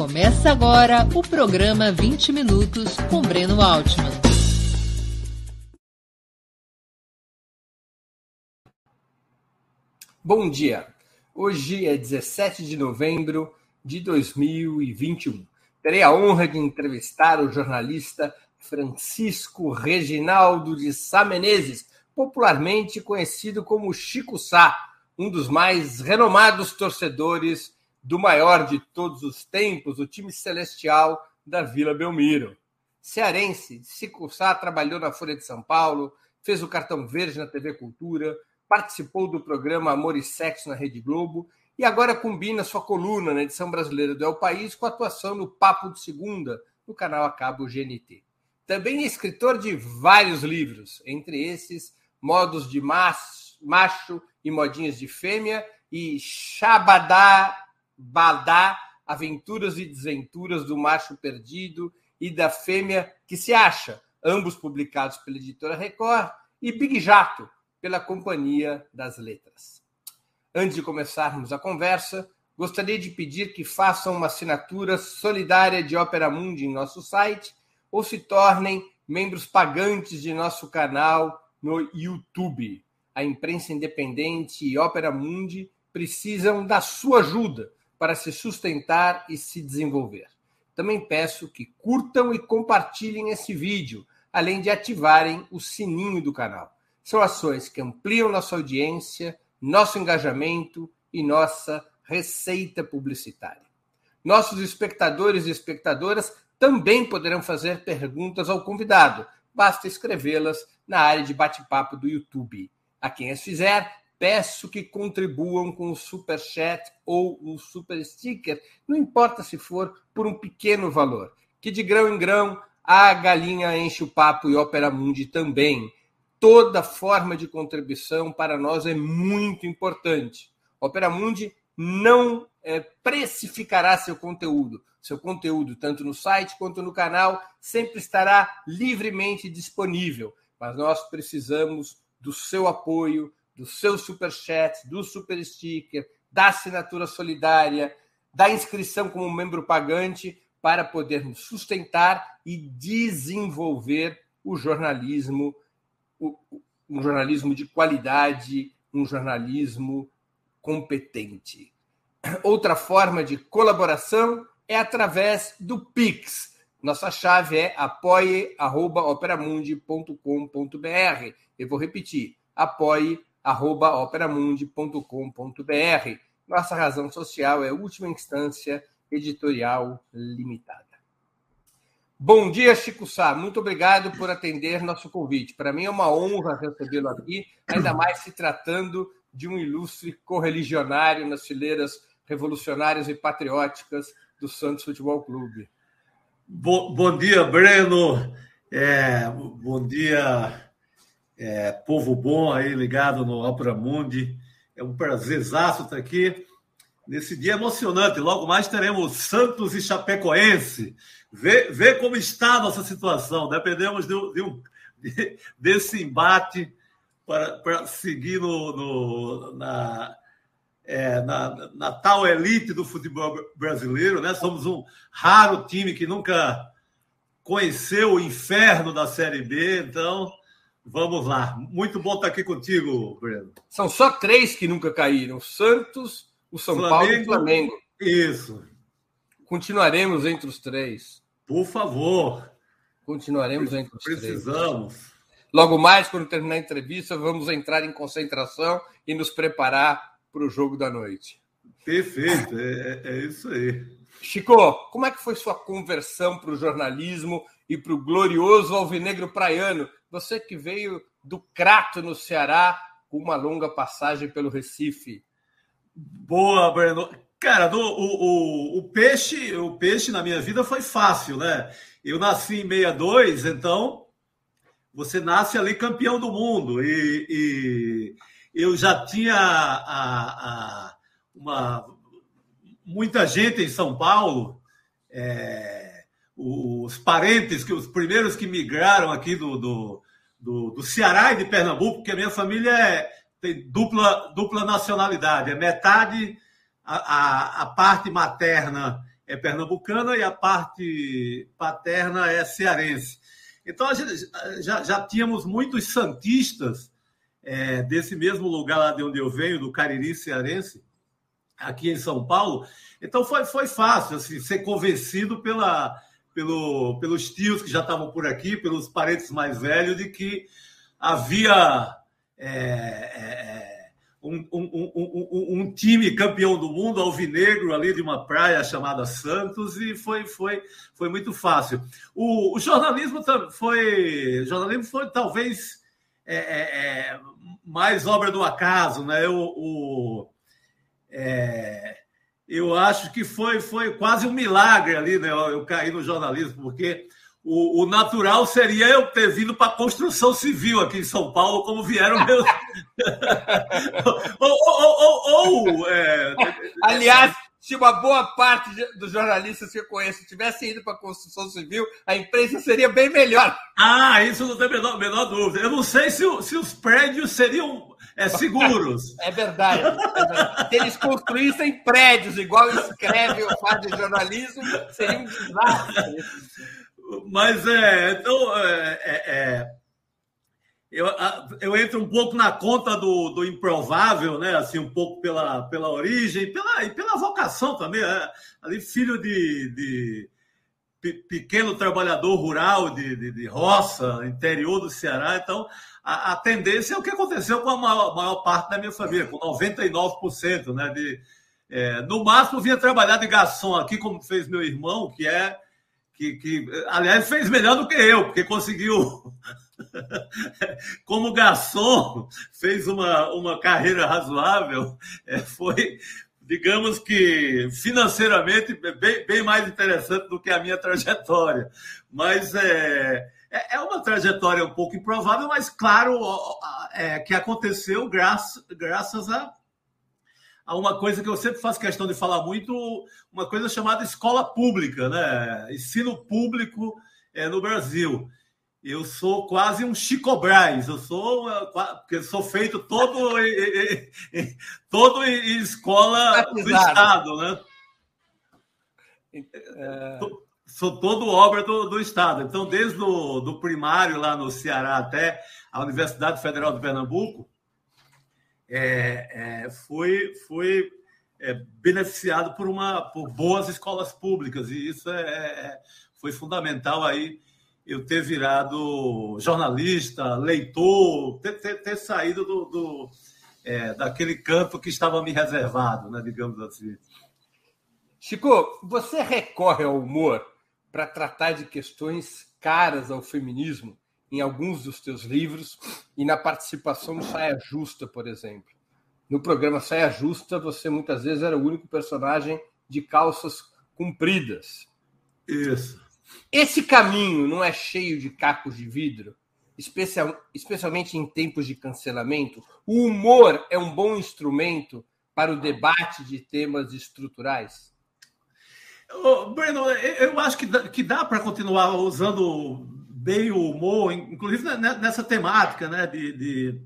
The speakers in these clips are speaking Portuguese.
Começa agora o programa 20 Minutos com Breno Altman. Bom dia. Hoje é 17 de novembro de 2021. Terei a honra de entrevistar o jornalista Francisco Reginaldo de Sá Menezes, popularmente conhecido como Chico Sá, um dos mais renomados torcedores do maior de todos os tempos, o time celestial da Vila Belmiro. Cearense, Chico Sá trabalhou na Folha de São Paulo, fez o cartão verde na TV Cultura, participou do programa Amor e Sexo na Rede Globo e agora combina sua coluna na edição brasileira do El País com atuação no Papo de Segunda, no canal a cabo GNT. Também é escritor de vários livros, entre esses Modos de Macho e Modinhas de Fêmea e Shabadá Badá, Aventuras e Desventuras do Macho Perdido e da Fêmea que se acha, ambos publicados pela editora Record, e Big Jato, pela Companhia das Letras. Antes de começarmos a conversa, gostaria de pedir que façam uma assinatura solidária de Opera Mundi em nosso site ou se tornem membros pagantes de nosso canal no YouTube. A imprensa independente e Opera Mundi precisam da sua ajuda para se sustentar e se desenvolver. Também peço que curtam e compartilhem esse vídeo, além de ativarem o sininho do canal. São ações que ampliam nossa audiência, nosso engajamento e nossa receita publicitária. Nossos espectadores e espectadoras também poderão fazer perguntas ao convidado. Basta escrevê-las na área de bate-papo do YouTube. A quem as fizer, peço que contribuam com o super chat ou o super sticker, não importa se for por um pequeno valor, que de grão em grão a galinha enche o papo e Opera Mundi também toda forma de contribuição para nós é muito importante. Opera Mundi não é, precificará seu conteúdo. Seu conteúdo, tanto no site quanto no canal, sempre estará livremente disponível. Mas nós precisamos do seu apoio, do seu super chat, do super sticker, da assinatura solidária, da inscrição como membro pagante para podermos sustentar e desenvolver o jornalismo um jornalismo de qualidade, um jornalismo competente. Outra forma de colaboração é através do Pix. Nossa chave é apoie.operamundi.com.br. Eu vou repetir: apoie.operamundi.com.br. Nossa razão social é última instância editorial limitada. Bom dia, Chico Sá. Muito obrigado por atender nosso convite. Para mim é uma honra recebê-lo aqui, ainda mais se tratando de um ilustre correligionário nas fileiras revolucionárias e patrióticas do Santos Futebol Clube. Bom, bom dia, Breno. É, bom dia, é, povo bom aí ligado no Opera Mundi. É um prazerzaço estar aqui nesse dia emocionante. Logo mais teremos Santos e Chapecoense. Vê, vê como está a nossa situação. Dependemos de, de um, de, desse embate para, para seguir no, no na, é, na, na, tal elite do futebol brasileiro. Né? Somos um raro time que nunca conheceu o inferno da Série B. Então, vamos lá. Muito bom estar aqui contigo, Breno. São só três que nunca caíram: Santos, o São Flamengo, Paulo e o Flamengo. Isso. Continuaremos entre os três. Por favor. Continuaremos entre os Precisamos. três. Precisamos. Logo mais, quando terminar a entrevista, vamos entrar em concentração e nos preparar para o jogo da noite. Perfeito, é, é isso aí. Chico, como é que foi sua conversão para o jornalismo e para o glorioso alvinegro praiano? Você que veio do Crato, no Ceará, com uma longa passagem pelo Recife. Boa, Breno. Cara, do, o, o, o, peixe, o peixe na minha vida foi fácil, né? Eu nasci em 62, então você nasce ali campeão do mundo. E, e eu já tinha a, a, uma, muita gente em São Paulo, é, os parentes, que os primeiros que migraram aqui do, do, do, do Ceará e de Pernambuco, porque a minha família é tem dupla, dupla nacionalidade. É metade a, a, a parte materna é pernambucana e a parte paterna é cearense. Então, já, já tínhamos muitos santistas é, desse mesmo lugar lá de onde eu venho, do Cariri cearense, aqui em São Paulo. Então, foi, foi fácil assim, ser convencido pela, pelo, pelos tios que já estavam por aqui, pelos parentes mais velhos, de que havia é, é, um, um, um, um, time campeão do mundo alvinegro ali de uma praia chamada Santos e foi, foi, foi muito fácil. O, o jornalismo foi, jornalismo foi talvez é, é, é, mais obra do acaso, né? O, o é, eu acho que foi, foi quase um milagre ali, né? Eu, eu caí no jornalismo, porque o, o, natural seria eu ter vindo para a construção civil aqui em São Paulo, como vieram meus. ou, ou, ou, ou é... Aliás, se uma boa parte dos jornalistas que eu conheço tivessem ido para a construção civil, a imprensa seria bem melhor. Ah, isso não tem a menor, menor dúvida. Eu não sei se, se os prédios seriam é, seguros. É verdade, é verdade. Se eles construíssem prédios igual escreve o faz de jornalismo, seria um desastre. Mas é, então, é, é, é eu, eu entro um pouco na conta do, do improvável, né? Assim, um pouco pela, pela origem pela, e pela vocação também. Né? Ali, filho de, de pequeno trabalhador rural de, de, de, roça, interior do Ceará. Então, a, a, tendência é o que aconteceu com a maior, maior parte da minha família, com 99%. Né, de, é, no máximo, vinha trabalhar de garçom aqui, como fez meu irmão, que é. Que, que, aliás, fez melhor do que eu, porque conseguiu como garçom, fez uma, uma carreira razoável, é, foi, digamos que financeiramente bem, bem mais interessante do que a minha trajetória. Mas é, é, é uma trajetória um pouco improvável, mas claro é, que aconteceu graças, graças a a uma coisa que eu sempre faço questão de falar muito, uma coisa chamada escola pública, né? Ensino público é, no Brasil. Eu sou quase um Chico Braz, eu sou porque eu sou feito todo todo em escola do estado, né? É... Sou todo obra do, do estado. Então, desde o do primário lá no Ceará até a Universidade Federal de Pernambuco, é, é, fui, fui é, beneficiado por uma por boas escolas públicas e isso é, é foi fundamental aí eu ter virado jornalista, leitor, ter, ter, ter saído do, do é, daquele campo que estava me reservado, né, digamos assim. Chico, você recorre ao humor para tratar de questões caras ao feminismo em alguns dos teus livros e na participação no Saia Justa, por exemplo. No programa Saia Justa, você muitas vezes era o único personagem de calças compridas. Isso. Esse caminho não é cheio de cacos de vidro, especial, especialmente em tempos de cancelamento? O humor é um bom instrumento para o debate de temas estruturais? Oh, Breno, eu acho que dá, que dá para continuar usando bem o humor, inclusive nessa temática, né? De, de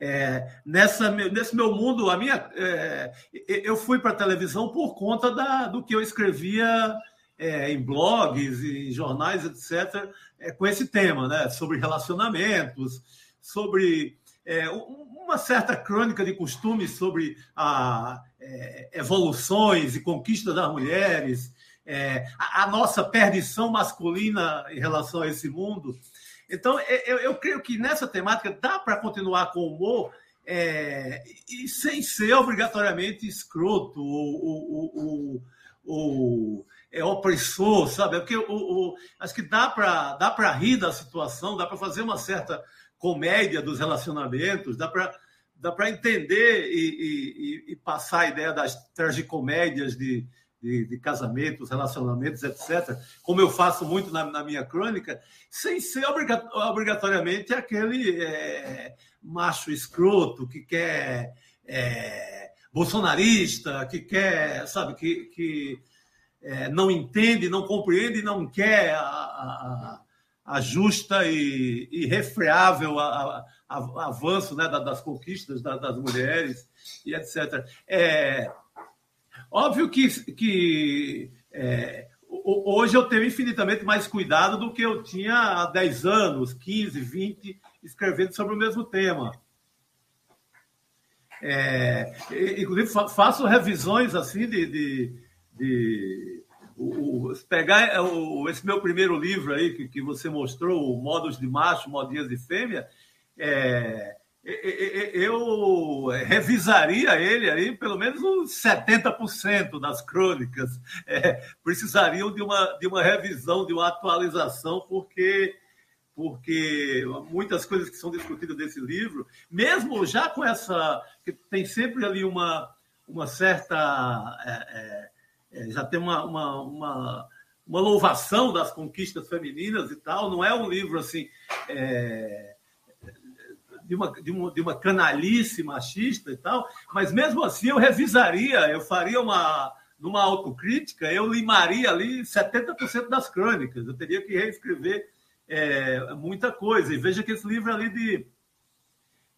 é, nessa, nesse meu mundo, a minha, é, eu fui para a televisão por conta da, do que eu escrevia é, em blogs, em jornais, etc., é, com esse tema, né? sobre relacionamentos, sobre é, uma certa crônica de costumes sobre a, é, evoluções e conquistas das mulheres, é, a, a, nossa perdição masculina em relação a esse mundo. Então, é, eu, eu creio que nessa temática dá para continuar com humor é, e sem ser obrigatoriamente escroto ou, ou, ou, ou é, opressor, sabe? Porque o, o, acho que dá para dá para rir da situação, dá para fazer uma certa comédia dos relacionamentos, dá para dá para entender e, e, e, passar a ideia das tragicomédias de, de, de, casamentos, relacionamentos, etc., como eu faço muito na, na minha crônica, sem ser obrigatoriamente aquele é, macho escroto que quer é, bolsonarista, que quer, sabe, que, que é, não entende, não compreende, não quer a, a, a justa e irrefreável a, a, avanço né, das conquistas das mulheres e etc. É, óbvio que, que é, hoje eu tenho infinitamente mais cuidado do que eu tinha há 10 anos, 15, 20, escrevendo sobre o mesmo tema. É, inclusive, faço revisões assim de. de, de o, o, pegar é, o, esse meu primeiro livro aí que, que você mostrou, Modos de Macho, Modinhas de Fêmea, é, eu revisaria ele aí pelo menos uns 70% das crônicas. É, precisariam de uma, de uma revisão, de uma atualização, porque porque muitas coisas que são discutidas nesse livro, mesmo já com essa. que tem sempre ali uma, uma certa. É, é, já tem uma, uma, uma, uma, louvação das conquistas femininas e tal, não é um livro assim. É, de uma, de, uma, de uma canalice machista e tal, mas mesmo assim eu revisaria, eu faria uma, numa autocrítica, eu limaria ali 70% das crônicas, eu teria que reescrever é, muita coisa. E veja que esse livro ali de.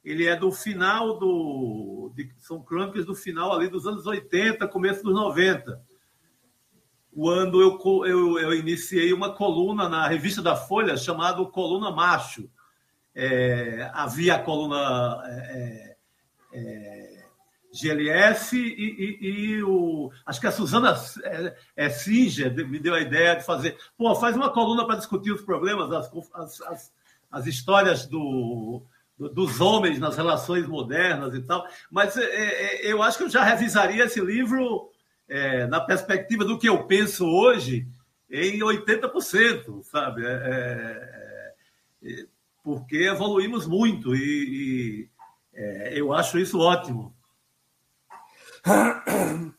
Ele é do final do. De, são crônicas do final ali dos anos 80, começo dos 90. Quando eu, eu, eu iniciei uma coluna na revista da Folha chamada Coluna Macho. É, havia a coluna é, é, é GLS e, e, e, o. Acho que a Suzana é, é, Singer me deu a ideia de fazer. Pô, faz uma coluna para discutir os problemas, as, as, as, as histórias do, do, dos homens nas relações modernas e tal. Mas é, eu acho que eu já revisaria esse livro é, na perspectiva do que eu penso hoje em 80%, sabe? É, é, porque evoluímos muito e, e eu acho isso ótimo.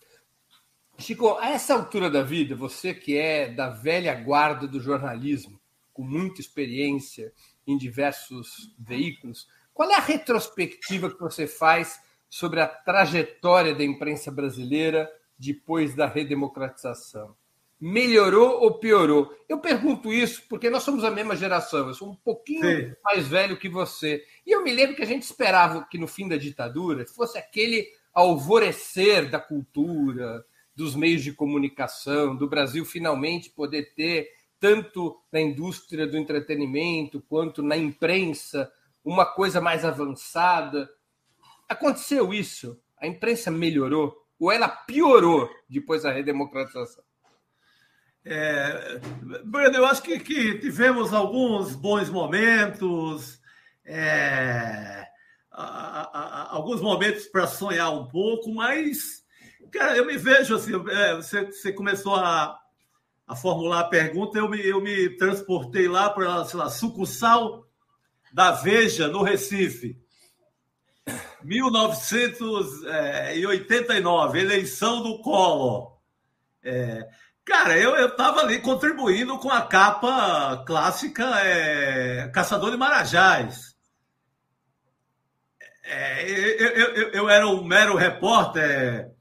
Chico, a essa altura da vida, você que é da velha guarda do jornalismo, com muita experiência em diversos veículos, qual é a retrospectiva que você faz sobre a trajetória da imprensa brasileira depois da redemocratização? Melhorou ou piorou? Eu pergunto isso porque nós somos a mesma geração, eu sou um pouquinho Sim. mais velho que você. E eu me lembro que a gente esperava que no fim da ditadura fosse aquele alvorecer da cultura, dos meios de comunicação, do Brasil finalmente poder ter, tanto na indústria do entretenimento quanto na imprensa, uma coisa mais avançada. Aconteceu isso? A imprensa melhorou ou ela piorou depois da redemocratização? É, Breno, eu acho que, que tivemos alguns bons momentos. É, a, a, alguns momentos para sonhar um pouco, mas, cara, eu me vejo assim. É, você, você começou a, a formular a pergunta, eu me, eu me transportei lá para, lá, sucursal da Veja, no Recife. 1989, eleição do Collor. É, cara, eu estava ali contribuindo com a capa clássica é, Caçador de Marajás. É, eu, eu, eu, era um mero repórter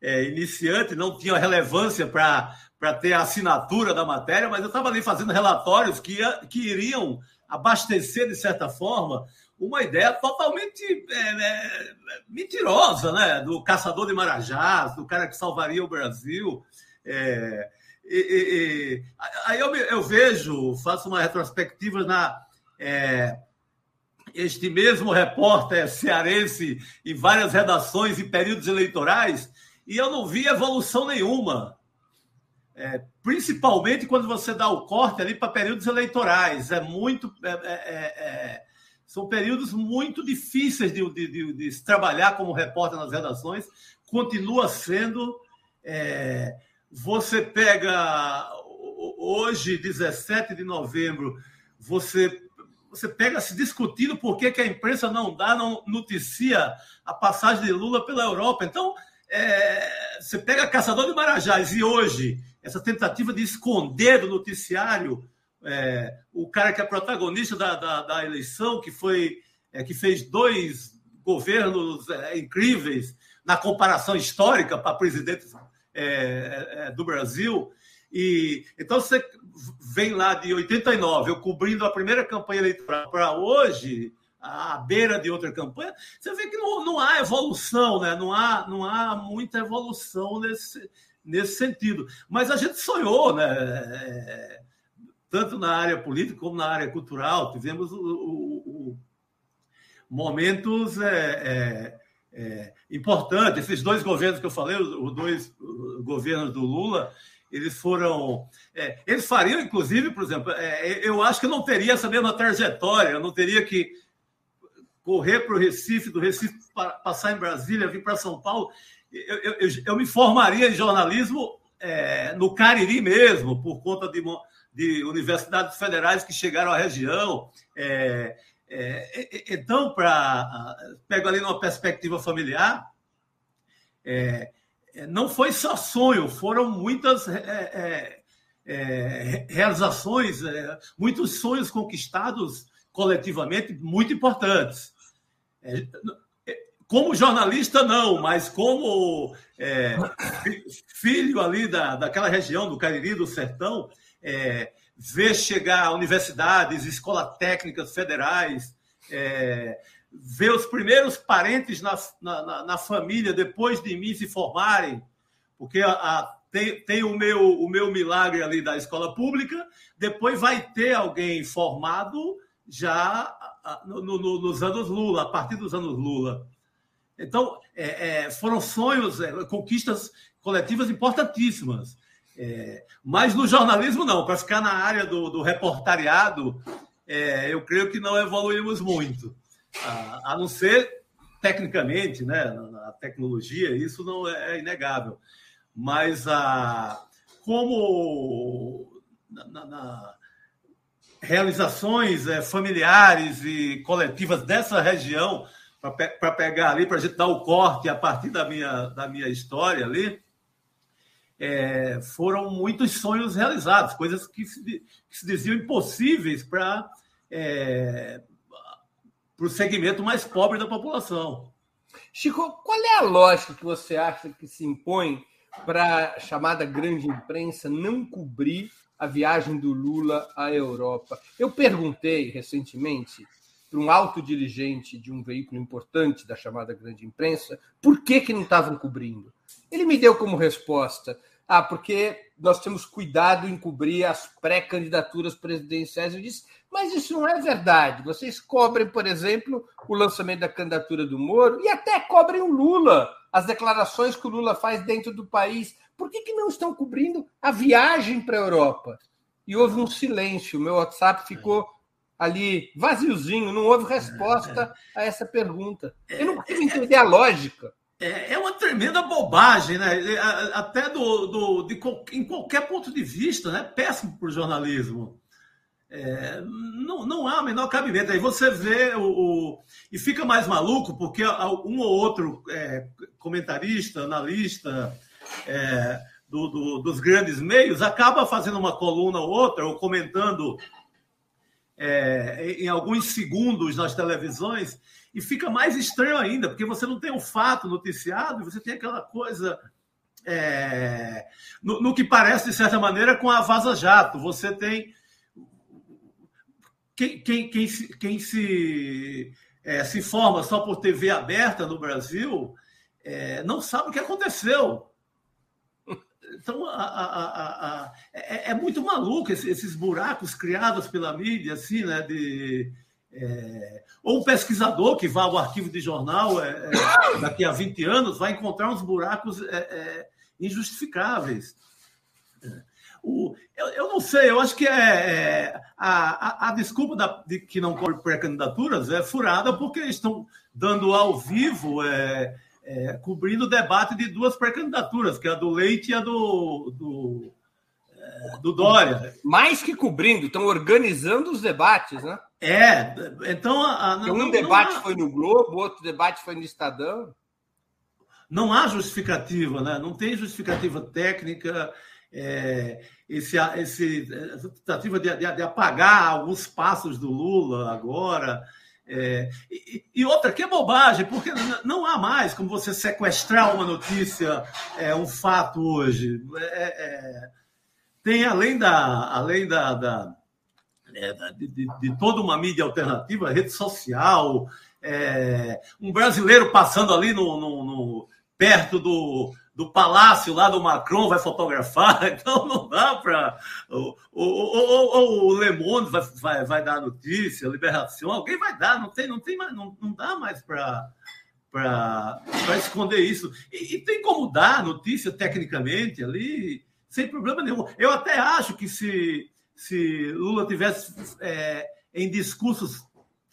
é, iniciante, não tinha relevância para ter a assinatura da matéria, mas eu estava ali fazendo relatórios que, que iriam abastecer, de certa forma, uma ideia totalmente é, é, mentirosa, né? Do caçador de marajás, do cara que salvaria o Brasil. É, e, e, aí eu, eu, vejo, faço uma retrospectiva na é, este mesmo repórter cearense em várias redações e períodos eleitorais, e eu não vi evolução nenhuma. É, principalmente quando você dá o corte ali para períodos eleitorais. É muito. É, é, é são períodos muito difíceis de, de, de, de, trabalhar como repórter nas redações. Continua sendo. É, você pega hoje, 17 de novembro, você você pega se discutindo por que, que a imprensa não dá, não noticia a passagem de Lula pela Europa. Então, é, você pega Caçador de Marajás e hoje, essa tentativa de esconder do noticiário é, o cara que é protagonista da, da, da eleição, que foi é, que fez dois governos é, incríveis na comparação histórica para presidentes é, é, do Brasil. E então você vem lá de 89, eu cobrindo a primeira campanha eleitoral para hoje, à beira de outra campanha, você vê que não, não há evolução, né? não, há, não há muita evolução nesse, nesse sentido. Mas a gente sonhou, né? Tanto na área política como na área cultural, tivemos o, o, o momentos é, é, é, importantes. Esses dois governos que eu falei, os dois governos do Lula, eles foram. É, eles fariam, inclusive, por exemplo, é, eu acho que eu não teria essa mesma trajetória, eu não teria que correr para o Recife, do Recife passar em Brasília, vir para São Paulo. Eu, eu, eu, me formaria em jornalismo é, no Cariri mesmo, por conta de, de, universidades federais que chegaram à região. É, é, então, para pego ali numa perspectiva familiar, é, é, não foi só sonho, foram muitas é, é, é realizações, é, muitos sonhos conquistados coletivamente muito importantes. como jornalista, não, mas como filho ali da, daquela região, do Cariri, do Sertão, ver chegar universidades, escolas técnicas federais, ver os primeiros parentes na, na, na, família depois de mim se formarem, porque a, a, tem, tem o, meu, o meu milagre ali da escola pública, depois vai ter alguém formado já no, no, nos anos Lula, a partir dos anos Lula. Então, é, é, foram sonhos, é, conquistas coletivas importantíssimas. É, mas no jornalismo, não. Para ficar na área do, do reportariado, é, eu creio que não evoluímos muito a, a não ser tecnicamente, né, na, tecnologia, isso não é, é inegável. Mas a, como na, na, na realizações é, familiares e coletivas dessa região, para pe pegar ali, para a gente dar o corte a partir da minha, da minha história ali, é, foram muitos sonhos realizados, coisas que se, que se diziam impossíveis para é, o segmento mais pobre da população. Chico, qual é a lógica que você acha que se impõe para a chamada grande imprensa não cobrir a viagem do Lula à Europa? Eu perguntei recentemente para um alto dirigente de um veículo importante da chamada grande imprensa por que, que não estavam cobrindo. Ele me deu como resposta: ah, porque nós temos cuidado em cobrir as pré-candidaturas presidenciais. Eu disse, mas isso não é verdade. Vocês cobrem, por exemplo, o lançamento da candidatura do Moro e até cobrem o Lula, as declarações que o Lula faz dentro do país. Por que, que não estão cobrindo a viagem para a Europa? E houve um silêncio. Meu WhatsApp ficou ali vaziozinho, não houve resposta a essa pergunta. Eu não consigo entender a lógica. É, é uma tremenda bobagem, né? É, até do, do, de, em qualquer ponto de vista, né? Péssimo para o jornalismo. É, não, não há o menor cabimento. Aí você vê o, o, E fica mais maluco, porque um ou outro é, comentarista, analista é, do, do, dos grandes meios acaba fazendo uma coluna ou outra, ou comentando é, em alguns segundos nas televisões, e fica mais estranho ainda, porque você não tem o fato noticiado, você tem aquela coisa. É, no, no, que parece, de certa maneira, com a Vaza Jato. Você tem. Quem, quem, quem, se, quem se, é, se informa só por TV aberta no Brasil é, não sabe o que aconteceu. Então, a, a, a, é, é, muito maluco esses, esses buracos criados pela mídia, assim, né? De, é, ou um pesquisador que vá ao arquivo de jornal é, é, daqui a 20 anos vai encontrar uns buracos é, é, injustificáveis. O, eu, eu, não sei, eu acho que é, a, a, a, desculpa da, de que não cobre pré-candidaturas é furada porque estão dando ao vivo, cobrindo o debate de duas pré-candidaturas, que é a do Leite e a do, do, do Dória. Mais que cobrindo, estão organizando os debates, né? É, então. A, não, um debate há... foi no Globo, outro debate foi no Estadão. Não há justificativa, né? Não tem justificativa técnica. É, esse, esse tentativa de, de, de, apagar alguns passos do Lula agora. É, e, e, outra que é bobagem, porque não há mais como você sequestrar uma notícia, é, um fato hoje. É, é tem além da, além da, da é, de, de, de, toda uma mídia alternativa, rede social, é, um brasileiro passando ali no, no, no, perto do, do palácio lá do Macron vai fotografar, então não dá para. Ou, o Le Monde vai, vai, vai dar notícia, Liberação, alguém vai dar, não tem, não tem mais, não, não dá mais para para esconder isso. E, e, tem como dar notícia tecnicamente ali, sem problema nenhum. Eu até acho que se, se Lula tivesse é, em discursos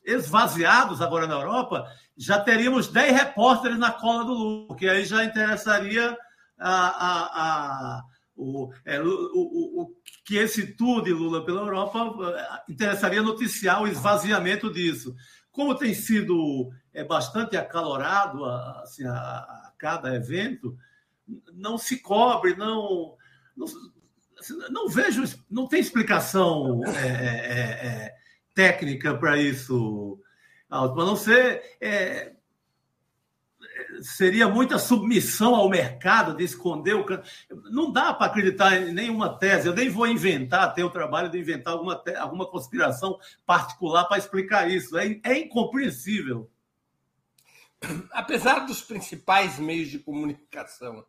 esvaziados agora na Europa, já teríamos 10 repórteres na cola do Lula, porque aí já interessaria a, a, a o, é, o, o, o, que esse tour de Lula pela Europa é, interessaria noticiar o esvaziamento disso. Como tem sido é, bastante acalorado assim, a, a cada evento, não se cobre, não, não, assim, não vejo, não tem explicação é, é, é técnica para isso, Alto, a não ser. É, seria muita submissão ao mercado de esconder o. Não dá para acreditar em nenhuma tese. Eu nem vou inventar, ter o trabalho de inventar alguma, alguma conspiração particular para explicar isso. É, é incompreensível. Apesar dos principais meios de comunicação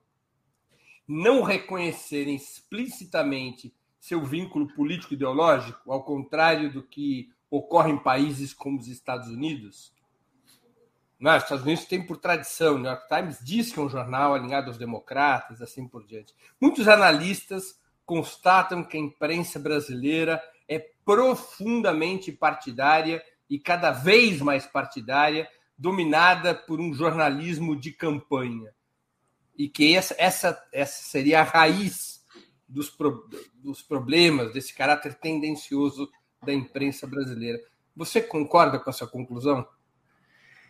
não reconhecerem explicitamente seu vínculo político-ideológico, ao contrário do que ocorre em países como os Estados Unidos. Não, os Estados Unidos tem por tradição, o New York Times diz que é um jornal alinhado aos democratas, assim por diante. Muitos analistas constatam que a imprensa brasileira é profundamente partidária e cada vez mais partidária, dominada por um jornalismo de campanha. E que essa, essa, essa seria a raiz dos, pro, dos problemas, desse caráter tendencioso da imprensa brasileira. Você concorda com essa conclusão?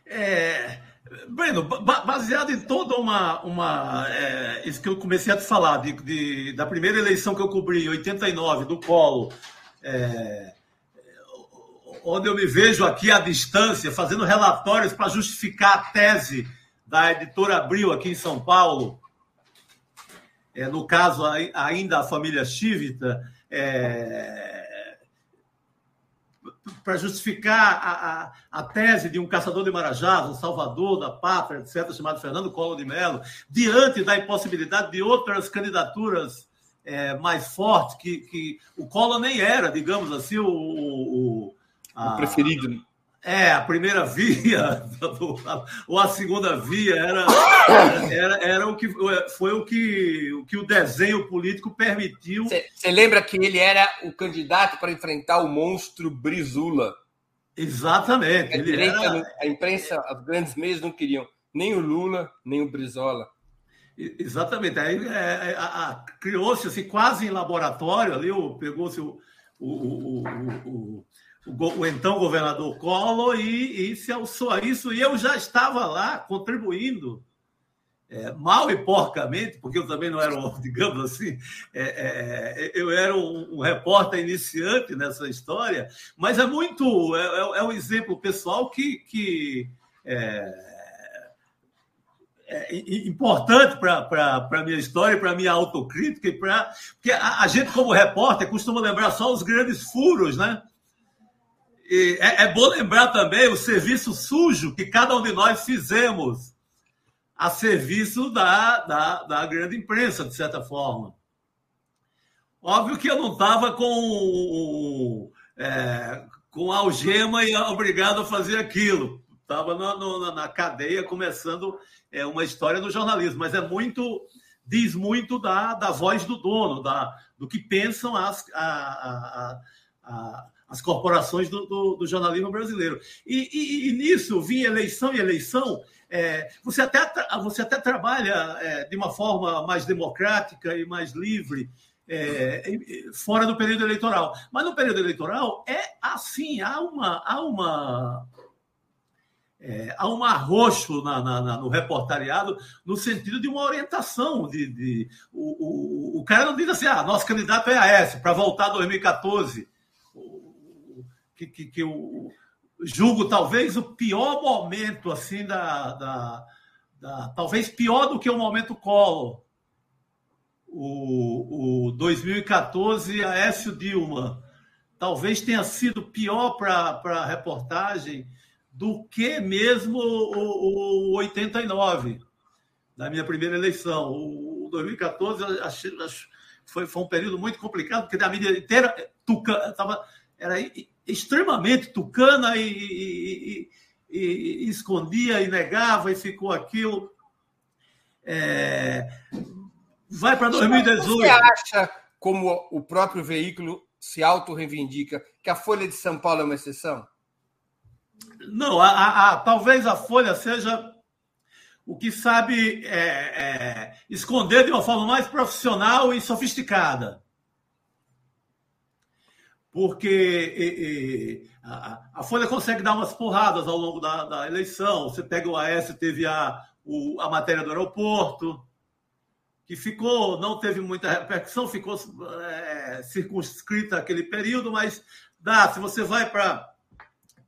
É, Breno, baseado em toda uma. uma é, isso que eu comecei a te falar, de, de, da primeira eleição que eu cobri, em 89, do Colo, é, onde eu me vejo aqui à distância, fazendo relatórios para justificar a tese da editora Abril aqui em São Paulo, é, no caso ainda a família Chivita, é, para justificar a, a, a, tese de um caçador de marajás, um salvador da pátria, etc., chamado Fernando Collor de Mello, diante da impossibilidade de outras candidaturas é, mais fortes, que, que o Collor nem era, digamos assim, o, o, a, o preferido. É, a primeira via, ou a segunda via, era, era, era o que foi o que, o que o desenho político permitiu. Você lembra que ele era o candidato para enfrentar o monstro Brizula? Exatamente. A, direita, era... a imprensa, os grandes meios não queriam nem o Lula, nem o Brizola. Exatamente. Aí é, é criou-se assim, quase em laboratório ali, pegou-se o, o, o, o o, então governador Collor e, e, se alçou a isso. E eu já estava lá contribuindo, é, mal e porcamente, porque eu também não era, um, digamos assim, é, é, eu era um, um, repórter iniciante nessa história, mas é muito, é, é, é um exemplo pessoal que, que é, é importante para a minha história, para a minha autocrítica, e pra, porque a, a, gente, como repórter, costuma lembrar só os grandes furos, né? É, é bom lembrar também o serviço sujo que cada um de nós fizemos a serviço da, da, da grande imprensa, de certa forma. Óbvio que eu não estava com, é, com algema e obrigado a fazer aquilo. Estava na, na, cadeia começando é, uma história do jornalismo, mas é muito diz muito da, da voz do dono, da, do que pensam as, a, a, a, as corporações do, do, do jornalismo brasileiro. E, e, e, nisso, vinha eleição e eleição, é, você, até, você até trabalha é, de uma forma mais democrática e mais livre, é, fora do período eleitoral. Mas no período eleitoral é assim, há uma. Há uma é, há um arroxo na, na, na, no reportariado no sentido de uma orientação. De, de o, o, o cara não diz assim, ah, nosso candidato é Aécio para voltar 2014 que, que, que eu julgo talvez o pior momento assim da, da, da talvez pior do que o momento Collor. O, o 2014, Aécio Dilma. talvez tenha sido pior para a reportagem do que mesmo o, o, 89, da minha primeira eleição. O, 2014 acho, acho, foi, foi um período muito complicado, porque a mídia inteira tucana, tava, era extremamente tucana e, e, e, e, escondia e negava e ficou aquilo. É, vai para 2018. Você acha, como o próprio veículo se auto-reivindica, que a Folha de São Paulo é uma exceção? Não, a, a, a, talvez a Folha seja o que sabe é, é, esconder de uma forma mais profissional e sofisticada. Porque e, e, a, Folha consegue dar umas porradas ao longo da, da eleição. Você pega o AS, teve a, o, a matéria do aeroporto, que ficou, não teve muita repercussão, ficou é, circunscrita aquele período, mas dá, se você vai para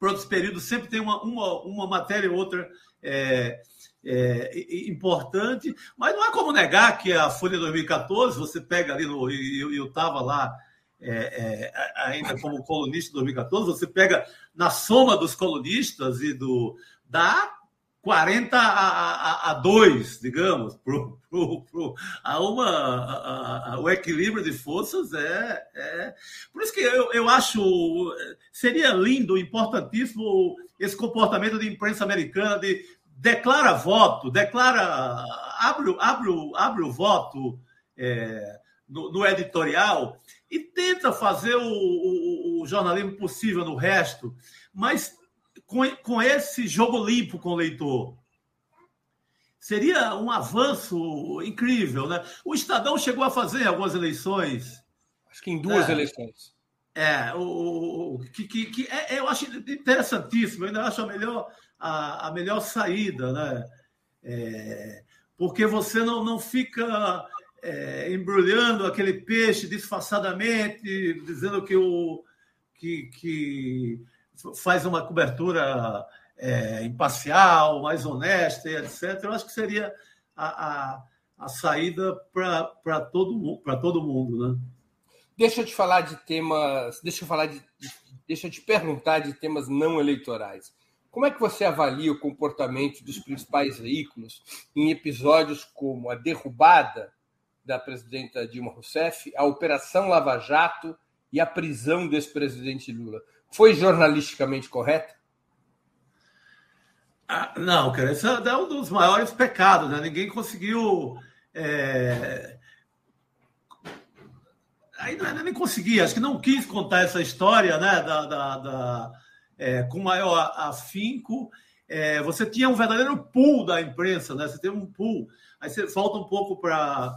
outros períodos, sempre tem uma, uma, uma matéria ou outra é, é, importante, mas não é como negar que a Folha 2014, você pega ali, no, e eu estava lá é, é, ainda como colunista de 2014, você pega na soma dos colunistas e do da 40 a, a, a 2, digamos, pro, pro, pro, a uma, a, a, o equilíbrio de forças é, é. Por isso que eu, eu acho. Seria lindo, importantíssimo esse comportamento de imprensa americana de declara voto, declara. abre, abre, abre o voto é, no, no, editorial e tenta fazer o, o, o jornalismo possível no resto, mas com, com esse jogo limpo com o leitor. Seria um avanço incrível, né? O Estadão chegou a fazer algumas eleições. Acho que em duas é, eleições. É, o, que, que, que é, eu acho interessantíssimo, eu ainda acho a melhor, a, a melhor saída, né? É, porque você não, não fica é, embrulhando aquele peixe disfarçadamente, dizendo que o que, que faz uma cobertura é, imparcial, mais honesta etc. Eu acho que seria a, a, a saída para todo, todo mundo. Né? Deixa eu te falar de temas. Deixa eu falar de, deixa eu te perguntar de temas não eleitorais. Como é que você avalia o comportamento dos principais veículos em episódios como a derrubada da presidenta Dilma Rousseff, a Operação Lava Jato e a prisão do ex-presidente Lula? Foi jornalisticamente correta? Ah, não, cara, esse é um dos maiores pecados, né? Ninguém conseguiu. É... Aí não, é nem consegui, acho que não quis contar essa história, né? Da, da, da é, com maior afinco. É, você tinha um verdadeiro pool da imprensa, né? Você tem um pool. Aí você falta um pouco para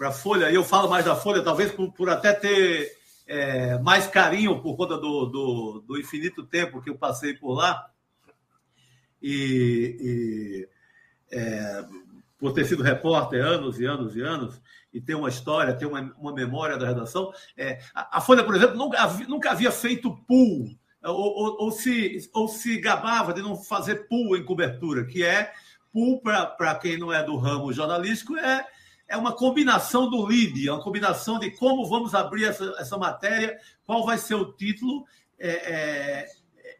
a Folha, e eu falo mais da Folha, talvez por, por até ter é, mais carinho por conta do, do, do, infinito tempo que eu passei por lá e, e é, por ter sido repórter anos e anos e anos e ter uma história, ter uma, uma memória da redação. É, a, a, Folha, por exemplo, nunca, nunca havia feito pool ou, ou, ou, se, ou se gabava de não fazer pool em cobertura, que é pool para quem não é do ramo jornalístico é é uma combinação do lead, é uma combinação de como vamos abrir essa, essa matéria, qual vai ser o título é,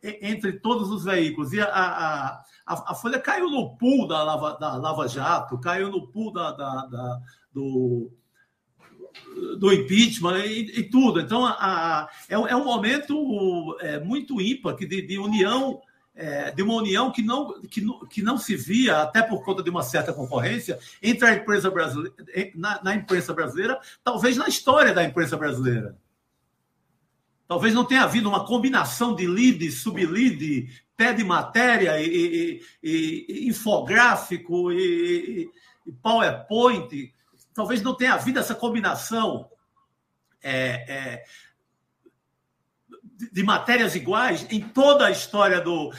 é, entre todos os veículos. E a, a, a, a, Folha caiu no pool da Lava, da Lava Jato, caiu no pool da, da, da do, do impeachment e, e tudo. Então, a, é, é, um momento é, muito ímpar de, de união é, de uma união que não, que, que não se via, até por conta de uma certa concorrência, entre a imprensa brasileira, na, na imprensa brasileira, talvez na história da imprensa brasileira. Talvez não tenha havido uma combinação de lead, sublead, pé de matéria e, e, e, e infográfico e, PowerPoint. Talvez não tenha havido essa combinação é, é, de matérias iguais em toda a história do.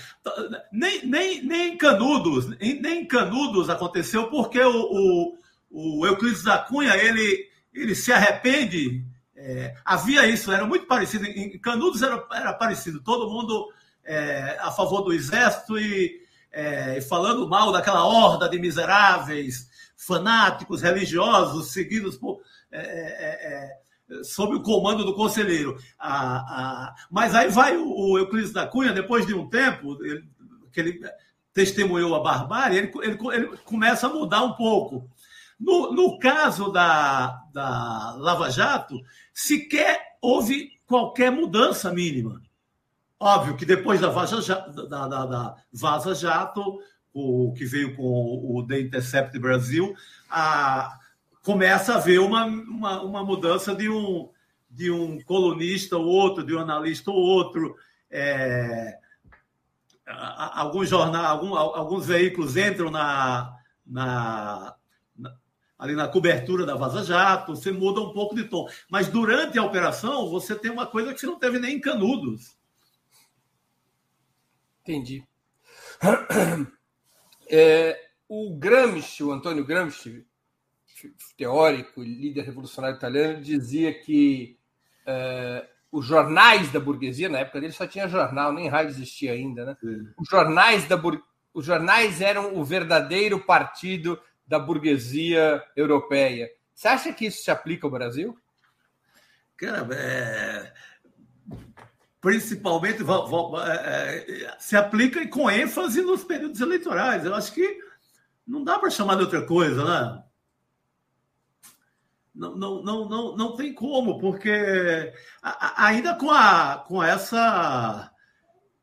Nem, nem, nem em Canudos, nem em Canudos aconteceu, porque o, o, o Euclides da Cunha ele, ele se arrepende. É, havia isso, era muito parecido. Em Canudos era, era parecido, todo mundo é, a favor do exército e, é, falando mal daquela horda de miseráveis, fanáticos, religiosos, seguidos por. Sob o comando do conselheiro. Ah, ah, mas aí vai o, o, Euclides da Cunha, depois de um tempo, ele, que ele testemunhou a barbárie, ele, ele, ele começa a mudar um pouco. No, no caso da, da Lava Jato, sequer houve qualquer mudança mínima. Óbvio que depois da Vaza, da, da, da Vaza Jato, o que veio com o The Intercept Brasil, a, começa a haver uma, uma, uma, mudança de um, de um colunista ou outro, de um analista ou outro. É, alguns jornais, algum, alguns veículos entram na, na, na, ali na cobertura da Vaza Jato, você muda um pouco de tom. Mas durante a operação, você tem uma coisa que você não teve nem em Canudos. Entendi. É, o Gramsci, o Antônio Gramsci, teórico e líder revolucionário italiano, dizia que é, os jornais da burguesia, na época dele só tinha jornal, nem rádio existia ainda, né? Os jornais, da bur... os jornais eram o verdadeiro partido da burguesia europeia. Você acha que isso se aplica ao Brasil? Cara, é principalmente é, é, se aplica com ênfase nos períodos eleitorais. Eu acho que não dá para chamar de outra coisa, né? Não, não, não, não, não tem como, porque ainda com, a, com essa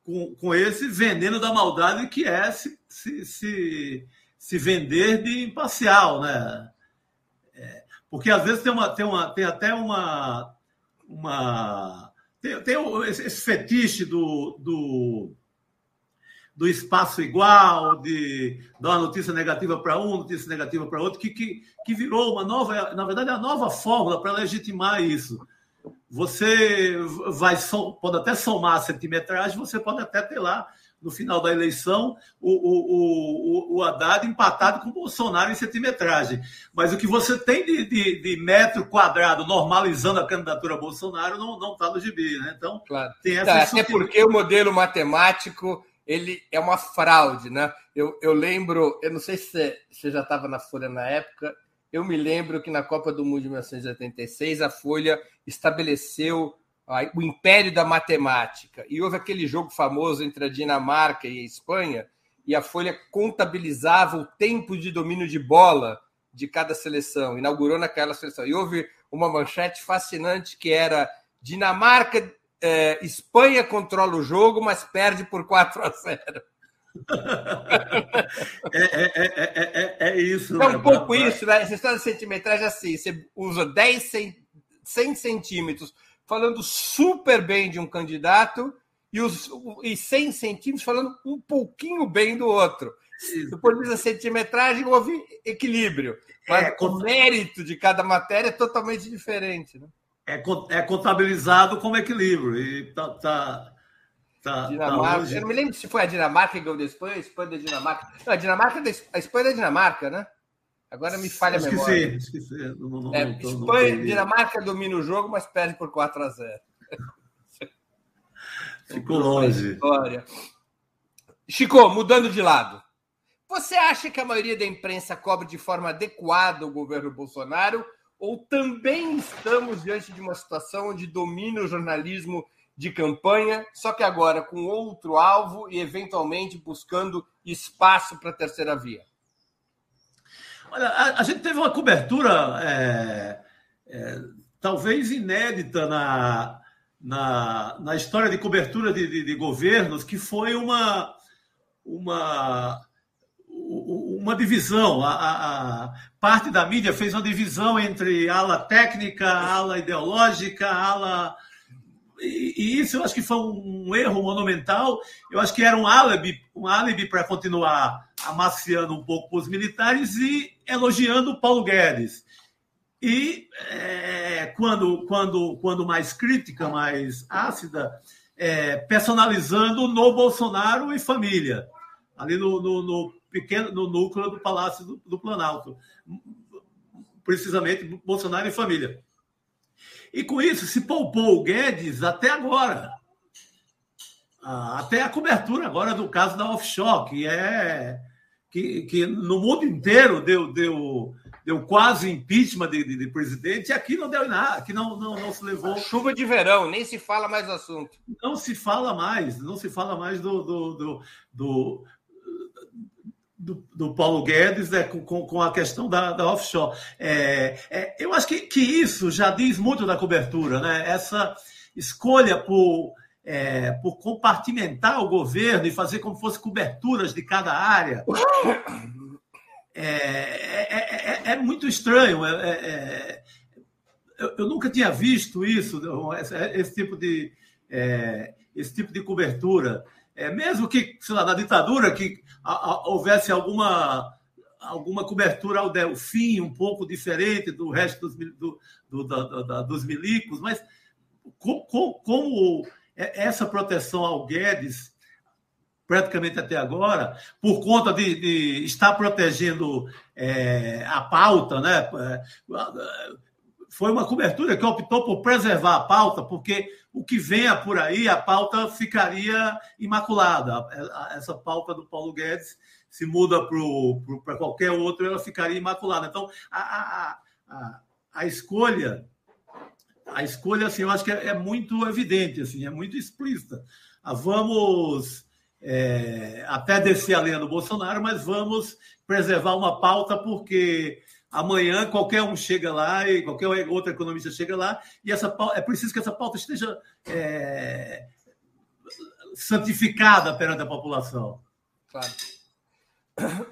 com, com esse veneno da maldade que é se, se, se, se vender de imparcial, né? É, porque às vezes tem, uma, tem, uma, tem até uma, uma tem, tem esse fetiche do, do, do espaço igual, de dar uma notícia negativa para um, notícia negativa para outro, que, que, que virou uma nova, na verdade, é a nova fórmula para legitimar isso. Você vai pode até somar a centimetragem, você pode até ter lá no final da eleição, o, o, o, o Haddad empatado com o Bolsonaro em centimetragem. Mas o que você tem de, de, de metro quadrado normalizando a candidatura a Bolsonaro não está no gibi, né? Então, claro. tem essa. Tá, até porque o modelo matemático ele é uma fraude, né? Eu, eu lembro, eu não sei se você já estava na Folha na época, eu me lembro que na Copa do Mundo de 1986 a Folha estabeleceu o império da matemática. E houve aquele jogo famoso entre a Dinamarca e a Espanha, e a Folha contabilizava o tempo de domínio de bola de cada seleção, inaugurou naquela seleção. E houve uma manchete fascinante que era Dinamarca, eh, Espanha controla o jogo, mas perde por 4 a 0. É, é, é, é, isso. É um pouco isso, né? Essa história de centimetragem assim: você usa 10, 100 centímetros falando super bem de um candidato e, os, e 100 centímetros falando um pouquinho bem do outro. Depois diz a centimetragem, houve equilíbrio. Mas é, o mérito de cada matéria é totalmente diferente. Né? É, é contabilizado como equilíbrio. E tá, tá, tá, Dinamarca. Tá hoje... Eu não me lembro se foi a Dinamarca que ganhou da Espanha, a Espanha da Dinamarca. Não, a Dinamarca da, a Espanha da Dinamarca, né? Agora me falha a memória. Esqueci, esqueci. Não, não, é, não, Espanha, Dinamarca domina o jogo, mas perde por 4 a 0. Ficou longe. História. Chico, mudando de lado. Você acha que a maioria da imprensa cobre de forma adequada o governo Bolsonaro? Ou também estamos diante de uma situação onde domina o jornalismo de campanha, só que agora com outro alvo e eventualmente buscando espaço para a terceira via? Olha, a, a gente teve uma cobertura é, é, talvez inédita na, na, na, história de cobertura de, de, de governos, que foi uma, uma, uma divisão. A, a, a, parte da mídia fez uma divisão entre ala técnica, ala ideológica, ala. E, e, isso eu acho que foi um erro monumental. Eu acho que era um álibi, um álibi para continuar amaciando um pouco os militares e elogiando Paulo Guedes. E é, quando, quando, quando mais crítica, mais ácida, é, personalizando no Bolsonaro e família, ali no, no, no, pequeno no núcleo do Palácio do, do Planalto. Precisamente Bolsonaro e família. E com isso se poupou o Guedes até agora. Ah, até a cobertura agora do caso da offshore, que é que, que no mundo inteiro deu, deu, deu quase impeachment de, de, de, presidente, e aqui não deu nada, aqui não, não, não se levou. Chuva de verão, nem se fala mais do assunto. Não se fala mais, não se fala mais do, do, do, do do, do, Paulo Guedes né, com, com a questão da, da offshore. É, é, eu acho que, que isso já diz muito da cobertura, né? Essa escolha por, é, por compartimentar o governo e fazer como fosse coberturas de cada área. É, é, é, é muito estranho. Eu, eu, nunca tinha visto isso, esse, esse tipo de esse tipo de cobertura. É, mesmo que, sei lá, na ditadura, que a, a, houvesse alguma, alguma cobertura ao Delfim, um pouco diferente do resto dos, do, do, da, da, dos milicos, mas como, como essa proteção ao Guedes, praticamente até agora, por conta de, de estar protegendo é, a pauta, né? Foi uma cobertura que optou por preservar a pauta, porque o que venha por aí, a pauta ficaria imaculada. Essa pauta do Paulo Guedes se muda para qualquer outro, ela ficaria imaculada. Então, a, a, a, a escolha, a escolha, assim, eu acho que é, é muito evidente, assim, é muito explícita. Ah, vamos é, até descer a linha do Bolsonaro, mas vamos preservar uma pauta porque Amanhã qualquer um chega lá e qualquer outro economista chega lá e essa é preciso que essa pauta esteja é, santificada perante a população. Claro.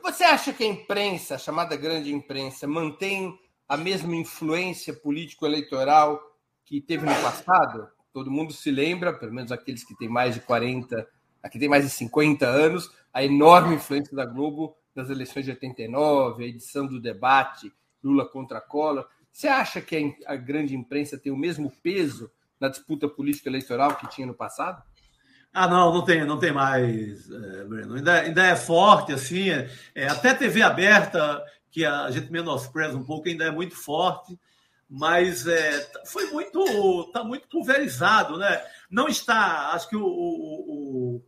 Você acha que a imprensa, a chamada grande imprensa, mantém a mesma influência político-eleitoral que teve no passado? Todo mundo se lembra, pelo menos aqueles que têm mais de 40, aqui tem mais de 50 anos, a enorme influência da Globo das eleições de 89, a edição do debate Lula contra Collor. Você acha que a grande imprensa tem o mesmo peso na disputa política eleitoral que tinha no passado? Ah, não, não tem, não tem mais, é, Breno. Ainda, ainda é forte, assim. É, é até TV aberta, que a gente menospreza um pouco, ainda é muito forte, mas é, foi muito, está muito pulverizado, né? Não está, acho que o, o, o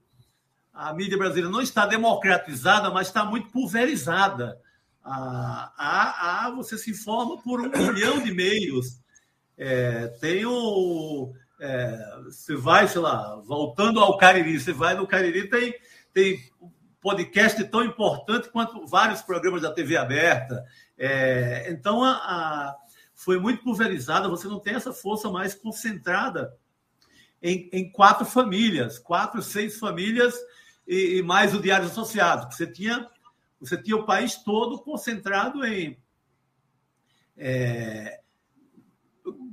a mídia brasileira não está democratizada, mas está muito pulverizada. Ah, ah, ah, você se informa por um milhão de meios. É, tem o. É, você vai, sei lá, voltando ao Cariri, você vai no Cariri, tem, tem podcast tão importante quanto vários programas da TV aberta. É, então, a, a, foi muito pulverizada, você não tem essa força mais concentrada em, em quatro famílias, quatro, seis famílias e, e mais o Diário Associado, que você tinha, você tinha o país todo concentrado em é,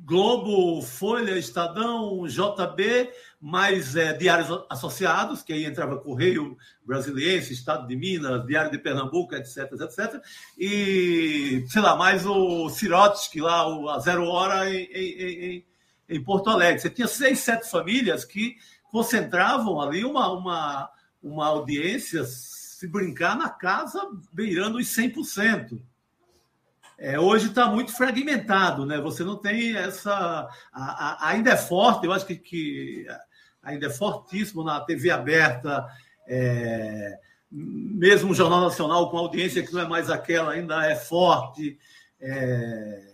Globo, Folha, Estadão, JB, mais é, diários associados, que aí entrava Correio Brasiliense, Estado de Minas, Diário de Pernambuco, etc, etc. E, sei lá, mais o Sirotsky lá, o, a Zero Hora em, em, em, Porto Alegre. Você tinha seis, sete famílias que concentravam ali uma, uma, uma audiência, se brincar, na casa beirando os 100%. É, hoje está muito fragmentado, né? Você não tem essa. A, a, ainda é forte, eu acho que, que, ainda é fortíssimo na TV aberta, é, mesmo o Jornal Nacional, com audiência que não é mais aquela, ainda é forte, é,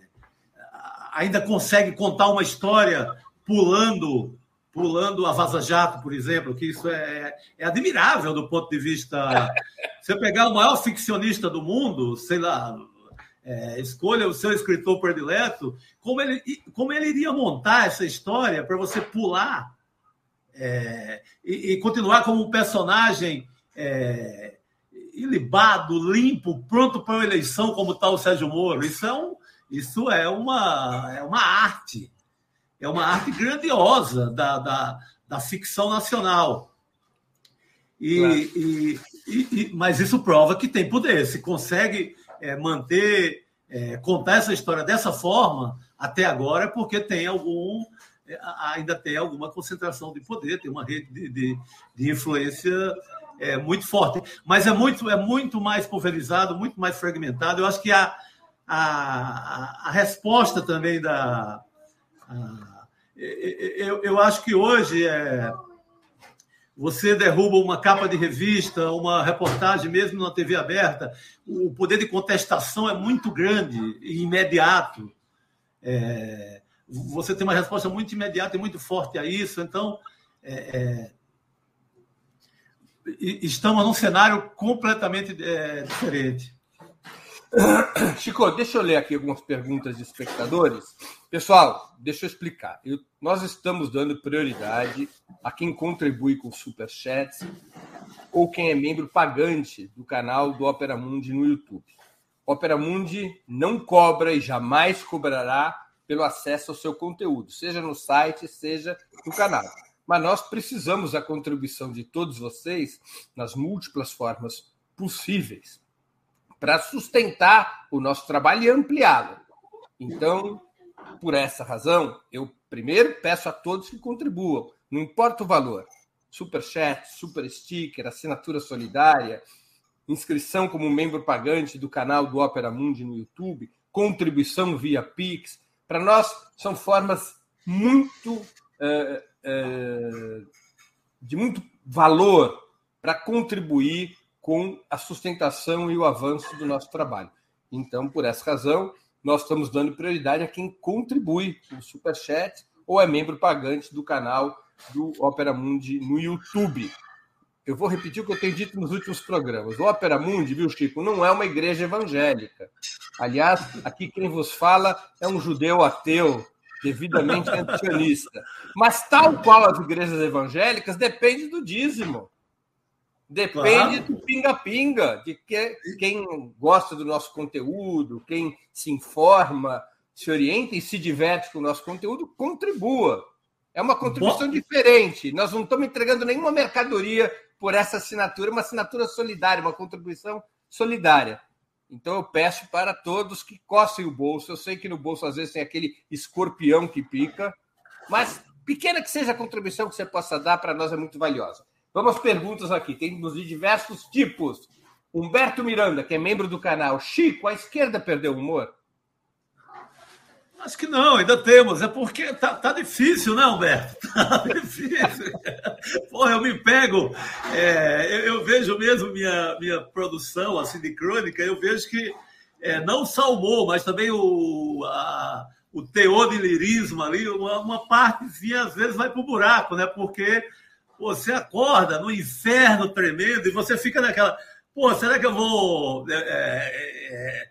ainda consegue contar uma história pulando pulando a Vaza Jato, por exemplo, que isso é, é admirável do ponto de vista. Você pegar o maior ficcionista do mundo, sei lá, é, escolha o seu escritor predileto, como ele, como ele iria montar essa história para você pular é, e, e, continuar como um personagem é, ilibado, limpo, pronto para a eleição, como está o Sérgio Moro. Isso é, um, isso é, uma, é uma arte é uma arte grandiosa da, da, da ficção nacional. E, claro. e, e, mas isso prova que tem poder. Se consegue é, manter, é, contar essa história dessa forma até agora, é porque tem algum é, ainda tem alguma concentração de poder, tem uma rede de, de, de influência é, muito forte. Mas é muito, é muito mais pulverizado, muito mais fragmentado. Eu acho que a, a, a resposta também da. A, eu, eu acho que hoje é, você derruba uma capa de revista, uma reportagem mesmo na TV aberta, o poder de contestação é muito grande e imediato. É, você tem uma resposta muito imediata e muito forte a isso. Então, é, é, estamos num cenário completamente é, diferente. Chico, deixa eu ler aqui algumas perguntas de espectadores. Pessoal, deixa eu explicar. Eu, nós estamos dando prioridade a quem contribui com superchats ou quem é membro pagante do canal do Opera Mundi no YouTube. Opera Mundi não cobra e jamais cobrará pelo acesso ao seu conteúdo, seja no site, seja no canal. Mas nós precisamos da contribuição de todos vocês nas múltiplas formas possíveis para sustentar o nosso trabalho e ampliá-lo. Então, por essa razão, eu primeiro peço a todos que contribuam, não importa o valor. Super chat, super sticker, assinatura solidária, inscrição como membro pagante do canal do Opera Mundi no YouTube, contribuição via Pix. Para nós, são formas muito é, é, de muito valor para contribuir com a sustentação e o avanço do nosso trabalho. Então, por essa razão, nós estamos dando prioridade a quem contribui no Superchat ou é membro pagante do canal do Opera Mundi no YouTube. Eu vou repetir o que eu tenho dito nos últimos programas. O Opera Mundi, viu, Chico, não é uma igreja evangélica. Aliás, aqui quem vos fala é um judeu ateu, devidamente antisionista. Mas, tal qual as igrejas evangélicas, depende do dízimo. Depende claro. do pinga-pinga, de que, quem gosta do nosso conteúdo, quem se informa, se orienta e se diverte com o nosso conteúdo, contribua. É uma contribuição Bom. diferente. Nós não estamos entregando nenhuma mercadoria por essa assinatura, uma assinatura solidária, uma contribuição solidária. Então eu peço para todos que coçem o bolso. Eu sei que no bolso às vezes tem aquele escorpião que pica, mas pequena que seja a contribuição que você possa dar, para nós é muito valiosa. Vamos às perguntas aqui. Temos de diversos tipos. Humberto Miranda, que é membro do canal. Chico, a esquerda perdeu o humor? Acho que não, ainda temos. É porque tá, tá difícil, né, Humberto? Tá difícil. Pô, eu me pego. É, eu, eu, vejo mesmo minha, minha produção assim, de crônica, eu vejo que é, não humor, mas também o, a, o teor de lirismo ali, uma, uma partezinha às vezes vai para o buraco, né? Porque você acorda no inferno tremendo e você fica naquela. Pô, será que eu vou. É, é, é,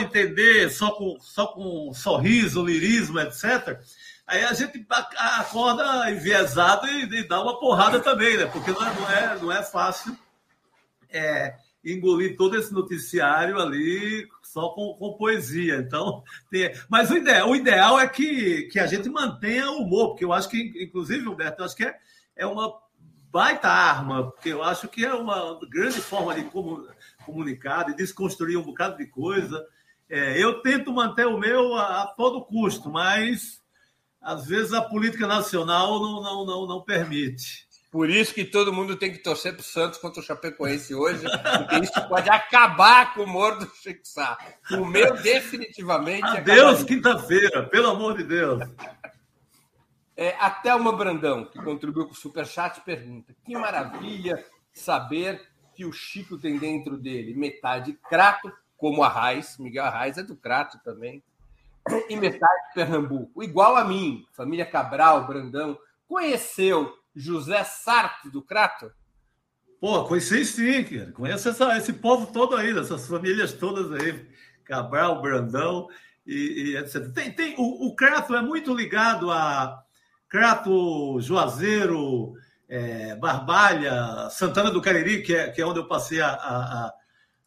entender só com, só com sorriso, lirismo, etc. Aí a gente acorda enviesado e, e dá uma porrada também, né? Porque não é, não é, não é fácil é, engolir todo esse noticiário ali só com, com poesia. Então, tem... mas o ideal, o ideal é que, que a gente mantenha o humor, porque eu acho que, inclusive, Humberto, eu acho que é é uma baita arma, porque eu acho que é uma grande forma de comunicar, de desconstruir um bocado de coisa. É, eu tento manter o meu a, a, todo custo, mas às vezes a política nacional não, não, não, não permite. Por isso que todo mundo tem que torcer para o Santos contra o Chapecoense hoje, porque isso pode acabar com o humor do Chico O meu definitivamente. Adeus, quinta-feira, pelo amor de Deus. É, a Thelma Brandão, que contribuiu com o Superchat, pergunta: que maravilha saber que o Chico tem dentro dele metade crato, como a Raiz, Miguel Arraes é do crato também, e metade Pernambuco, igual a mim, família Cabral, Brandão. Conheceu José Sarto do Crato? Pô, conheci sim, cara. Conheço essa, esse povo todo aí, essas famílias todas aí, Cabral, Brandão e, e etc. Tem, tem, o, o Crato é muito ligado a Crato, Juazeiro, é, Barbalha, Santana do Cariri, que é, que é onde eu passei a, a,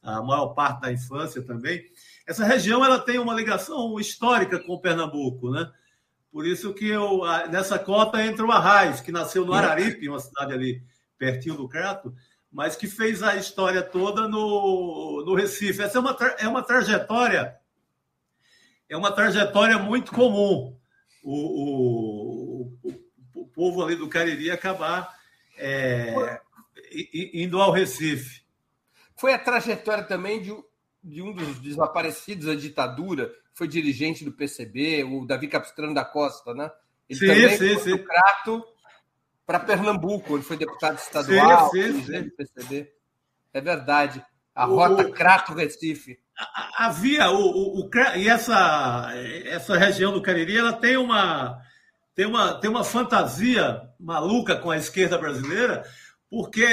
a, maior parte da infância também. Essa região ela tem uma ligação histórica com Pernambuco, né? Por isso que eu, nessa cota entra o Arraiz, que nasceu no Araripe, uma cidade ali pertinho do Crato, mas que fez a história toda no, no Recife. Essa é uma, é uma trajetória, é uma trajetória muito comum. O, o o povo ali do Cariri acabar é, indo ao Recife. Foi a trajetória também de, de um dos desaparecidos da ditadura, foi dirigente do PCB, o Davi Capistrano da Costa, né? Ele sim, também sim, sim. Crato para Pernambuco, onde foi deputado estadual, sim, sim, sim. PCB. É verdade. A rota o, Crato Recife. Havia o, o, o, e essa essa região do Cariri, ela tem uma tem uma tem uma fantasia maluca com a esquerda brasileira, porque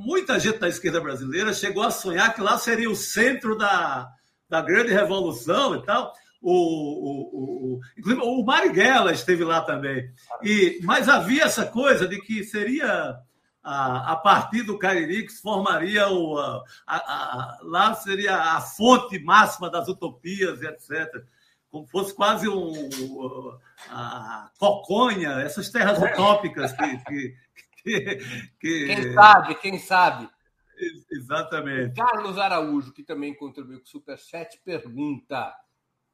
muita gente da esquerda brasileira chegou a sonhar que lá seria o centro da, da grande revolução e tal. O, o, o, o Marighella esteve lá também. E, mas havia essa coisa de que seria a, a partir do Cariri que se formaria o, a, a, lá seria a fonte máxima das utopias, etc. Como fosse quase um, a coconha, essas terras utópicas que, que, que, que... Quem sabe, quem sabe. Exatamente. Carlos Araújo, que também contribuiu com o Superchat, pergunta: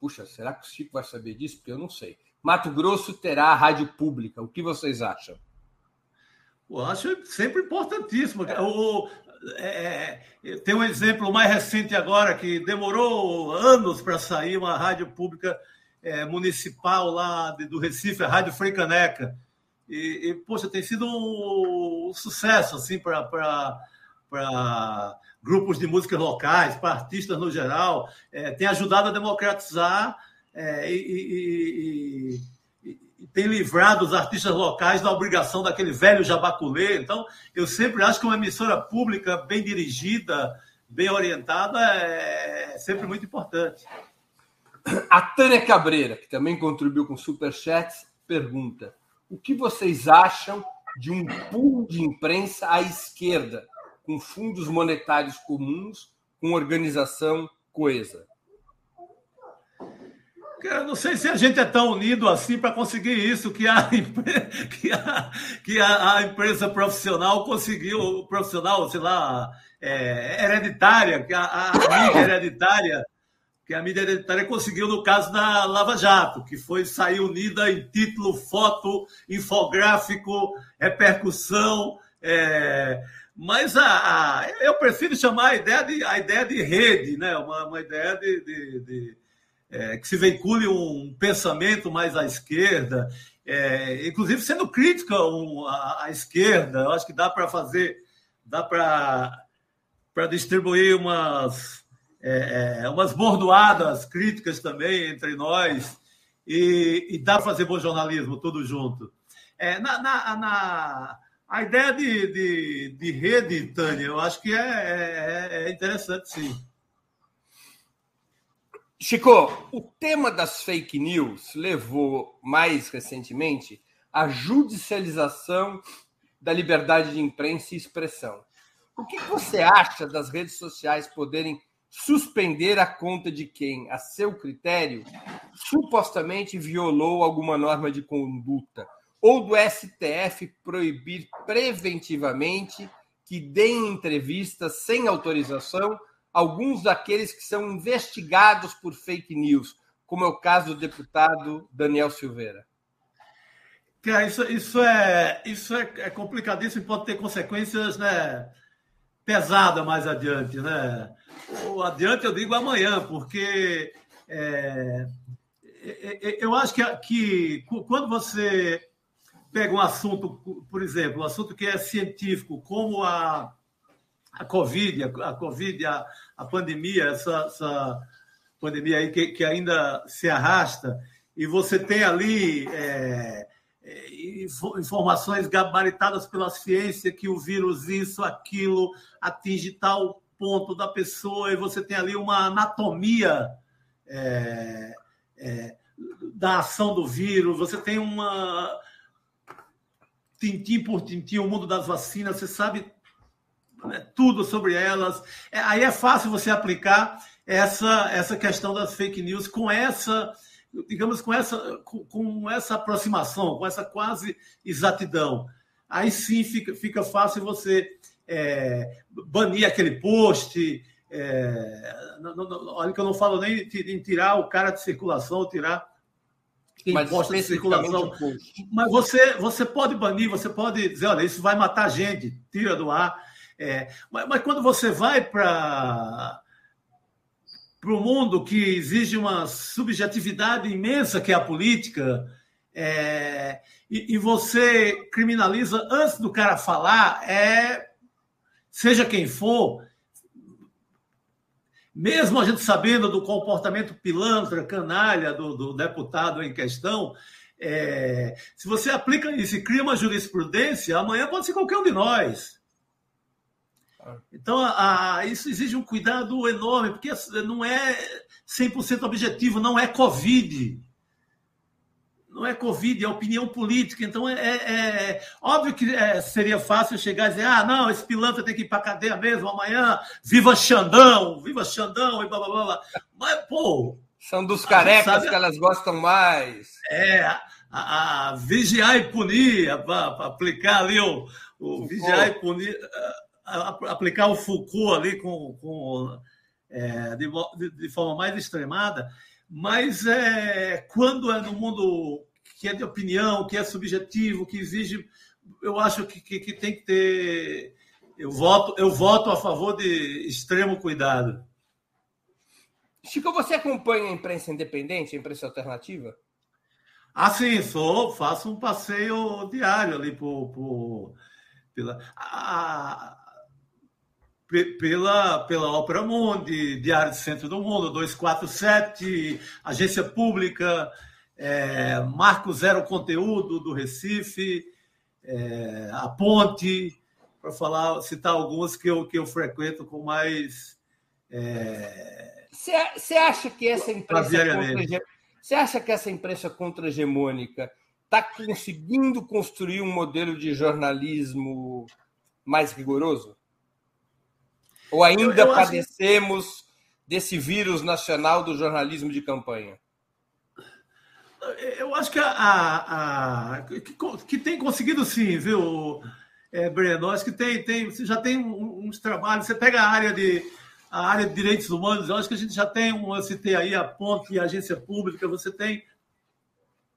Puxa, será que o Chico vai saber disso? Porque eu não sei. Mato Grosso terá rádio pública. O que vocês acham? Eu acho sempre importantíssimo. O, é, é, tem um exemplo mais recente agora que demorou anos para sair uma rádio pública é, municipal lá de, do Recife, a Rádio Freicaneca. E, e, poxa, tem sido um, um sucesso assim para grupos de músicas locais, para artistas no geral. É, tem ajudado a democratizar é, e, e, e, tem livrado os artistas locais da obrigação daquele velho jabaculê. Então, eu sempre acho que uma emissora pública bem dirigida, bem orientada, é sempre muito importante. A Tânia Cabreira, que também contribuiu com Superchats, pergunta: o que vocês acham de um pool de imprensa à esquerda, com fundos monetários comuns, com organização coesa? Eu não sei se a gente é tão unido assim para conseguir isso que a, que a, que a, a empresa profissional conseguiu, profissional, sei lá, é, hereditária, que a, a mídia hereditária que a mídia hereditária conseguiu no caso da Lava Jato, que foi sair unida em título, foto, infográfico, repercussão. É... Mas a, a, eu prefiro chamar a ideia de, a ideia de rede, né? uma, uma ideia de, de, de é, que se veicule um pensamento mais à esquerda, é, inclusive sendo crítica um, à, à, esquerda. Eu acho que dá para fazer, dá para distribuir umas é, é, umas bordoadas críticas também entre nós e, e dá para fazer bom jornalismo tudo junto. É, na, na, na, a ideia de, de, de, rede, Tânia, eu acho que é, é, é interessante, sim. Chico, o tema das fake news levou mais recentemente à judicialização da liberdade de imprensa e expressão. O que você acha das redes sociais poderem suspender a conta de quem, a seu critério, supostamente violou alguma norma de conduta, ou do STF proibir preventivamente que deem entrevistas sem autorização alguns daqueles que são investigados por fake news, como é o caso do deputado Daniel Silveira. isso, isso, é, isso é, é complicadíssimo e pode ter consequências né, pesadas mais adiante. Né? adiante eu digo amanhã, porque é, é, é, eu acho que, que quando você pega um assunto, por exemplo, um assunto que é científico, como a, a Covid, a, Covid, a, a pandemia, essa, essa pandemia aí que, que ainda se arrasta, e você tem ali é, é informações gabaritadas pela ciência que o vírus, isso, aquilo, atinge tal ponto da pessoa e você tem ali uma anatomia é, é, da ação do vírus, você tem uma tintim por tintim o mundo das vacinas, você sabe né, tudo sobre elas. É, aí é fácil você aplicar essa, essa questão das fake news com essa, digamos, com essa, com, com essa aproximação, com essa quase exatidão. Aí sim fica, fica fácil você é, banir aquele post. É, não, não, olha que eu não falo nem em tirar o cara de circulação, tirar quem mas posta de circulação. Mas você, você pode banir, você pode dizer, olha, isso vai matar gente, tira do ar. É, mas, mas quando você vai para o mundo que exige uma subjetividade imensa que é a política, é, e, e, você criminaliza antes do cara falar, é, seja quem for, mesmo a gente sabendo do comportamento pilantra, canalha do, do deputado em questão, é, se você aplica isso e cria uma jurisprudência, amanhã pode ser qualquer um de nós. Então, a, a, isso exige um cuidado enorme, porque não é 100% objetivo, não é Covid. Não é Covid, é opinião política. Então, é, é, é óbvio que é, seria fácil chegar e dizer: ah, não, esse pilantra tem que ir para a cadeia mesmo amanhã, viva Xandão, viva Xandão, e blá blá blá. Mas, pô. São dos carecas sabe, que elas gostam mais. É, a, a vigiar e punir, para aplicar ali o, o vigiar e punir aplicar o Foucault ali com, com é, de, de, forma mais extremada, mas é, quando é no mundo que é de opinião, que é subjetivo, que exige, eu acho que, que, que tem que ter. Eu voto, eu voto a favor de extremo cuidado. Chico, você acompanha a imprensa independente, a imprensa alternativa? Ah, sim, sou, faço um passeio diário ali por, por pela. A, pela, pela Ópera Mundi, Diário do Centro do Mundo, 247, Agência Pública, é, Marco Zero Conteúdo do Recife, é, A Ponte, para falar, citar alguns que eu, que eu frequento com mais. Você é, acha que essa imprensa você acha que essa imprensa contra-hegemônica está conseguindo construir um modelo de jornalismo mais rigoroso? Ou ainda eu, eu padecemos acho... desse vírus nacional do jornalismo de campanha? Eu acho que, a, a, a que, que, tem conseguido sim, viu, é, Breno? Acho que tem, tem, você já tem uns trabalhos. Você pega a área de a área de direitos humanos, eu acho que a gente já tem um, eu citei aí a ponte e a agência pública, você tem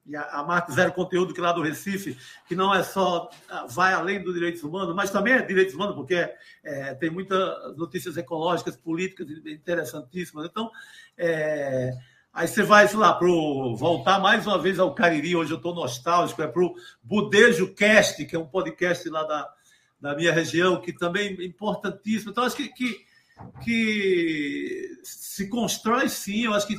e a, a Zero Conteúdo, que lá do Recife, que não é só, ah, vai além dos direitos humanos, mas também é direitos humanos, porque é, tem muitas notícias ecológicas, políticas interessantíssimas. Então, é, aí você vai, sei lá, para voltar mais uma vez ao Cariri, hoje eu estou nostálgico, é para o Budejo Cast, que é um podcast lá da, da minha região, que também é importantíssimo. Então, acho que, que, que se constrói sim, eu acho que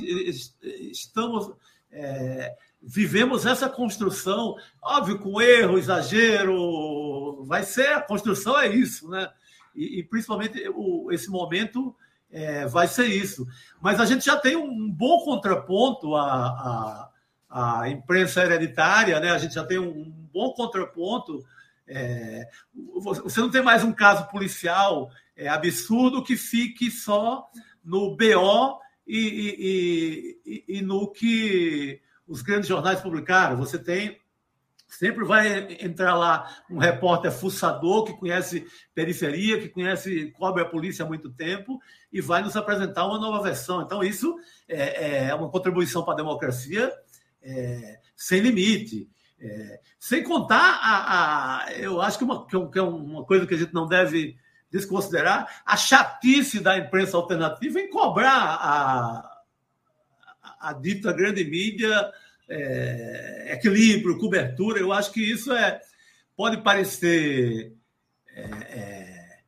estamos. É, vivemos essa construção, óbvio, com erro, exagero, vai ser, a construção é isso, né? E, e principalmente o, esse momento é, vai ser isso. Mas a gente já tem um bom contraponto à, à, à imprensa hereditária, né? A gente já tem um, um bom contraponto. É, você não tem mais um caso policial é, absurdo que fique só no BO e, e, e, e no que os grandes jornais publicaram. Você tem Sempre vai entrar lá um repórter fuçador que conhece periferia, que conhece, cobre a polícia há muito tempo e vai nos apresentar uma nova versão. Então, isso é, é uma contribuição para a democracia é, sem limite. É, sem contar, a, a, eu acho que uma, que é uma coisa que a gente não deve desconsiderar, a chatice da imprensa alternativa em cobrar a a dita grande mídia, é, equilíbrio, cobertura, eu acho que isso é pode parecer é, é,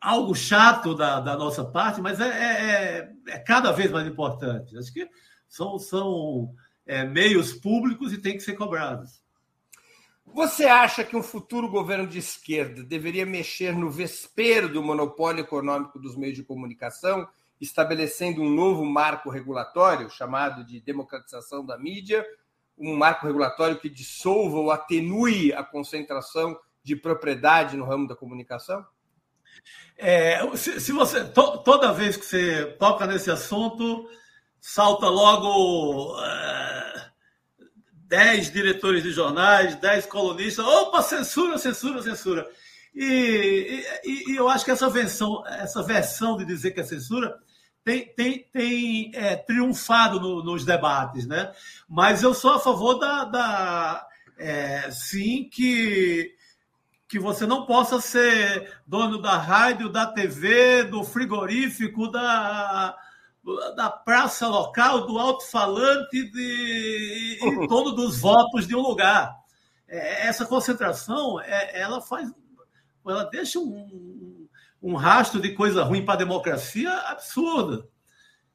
algo chato da, da, nossa parte, mas é, é, é, é cada vez mais importante. Acho que são, são meios públicos e tem que ser cobrados. Você acha que um futuro governo de esquerda deveria mexer no vespeiro do monopólio econômico dos meios de comunicação estabelecendo um novo marco regulatório chamado de democratização da mídia, um marco regulatório que dissolva ou atenue a concentração de propriedade no ramo da comunicação? É, se, se, você to, toda vez que você toca nesse assunto, salta logo é, dez diretores de jornais, dez colunistas, opa, censura, censura, censura. E, e, e, eu acho que essa versão, essa versão de dizer que é censura tem, tem, tem é, triunfado no, nos debates, né? Mas eu sou a favor da, da é, sim que que você não possa ser dono da rádio, da TV, do frigorífico, da da praça local, do alto-falante de, em torno dos votos de um lugar. É, essa concentração, é, ela faz, ela deixa um, um rastro de coisa ruim para a democracia absurda.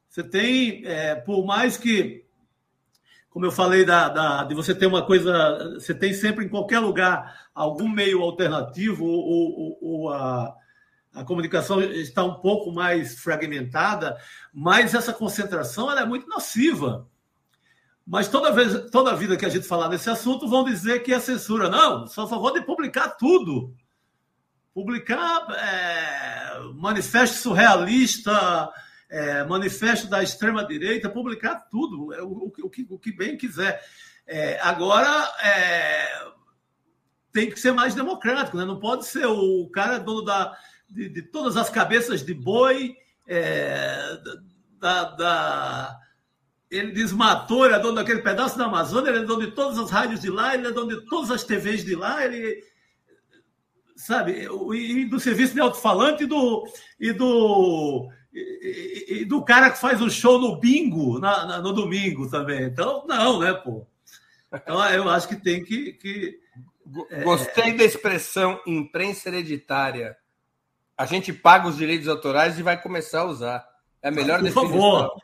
Você tem, é, por mais que, como eu falei, da, da, de você ter uma coisa, você tem sempre em qualquer lugar algum meio alternativo ou, ou, ou a a comunicação está um pouco mais fragmentada, mas essa concentração ela é muito nociva. Mas toda vez, toda vida que a gente falar nesse assunto, vão dizer que é censura. Não, só a favor de publicar tudo. Publicar é, manifesto surrealista, é, manifesto da extrema-direita, publicar tudo, é, o, o, que, o que bem quiser. É, agora, é, tem que ser mais democrático, né? não pode ser o cara dono da de, de todas as cabeças de boi, é, da, da, ele desmatou, ele é dono daquele pedaço da Amazônia, ele é dono de todas as rádios de lá, ele é dono de todas as TVs de lá, ele sabe, e do serviço de alto-falante e do, e do e, e, do cara que faz o show no bingo na, na, no domingo também. Então, não, né, pô? Então, eu acho que tem que. que Gostei é... da expressão imprensa hereditária a gente paga os direitos autorais e vai começar a usar. É a melhor Por definição. favor,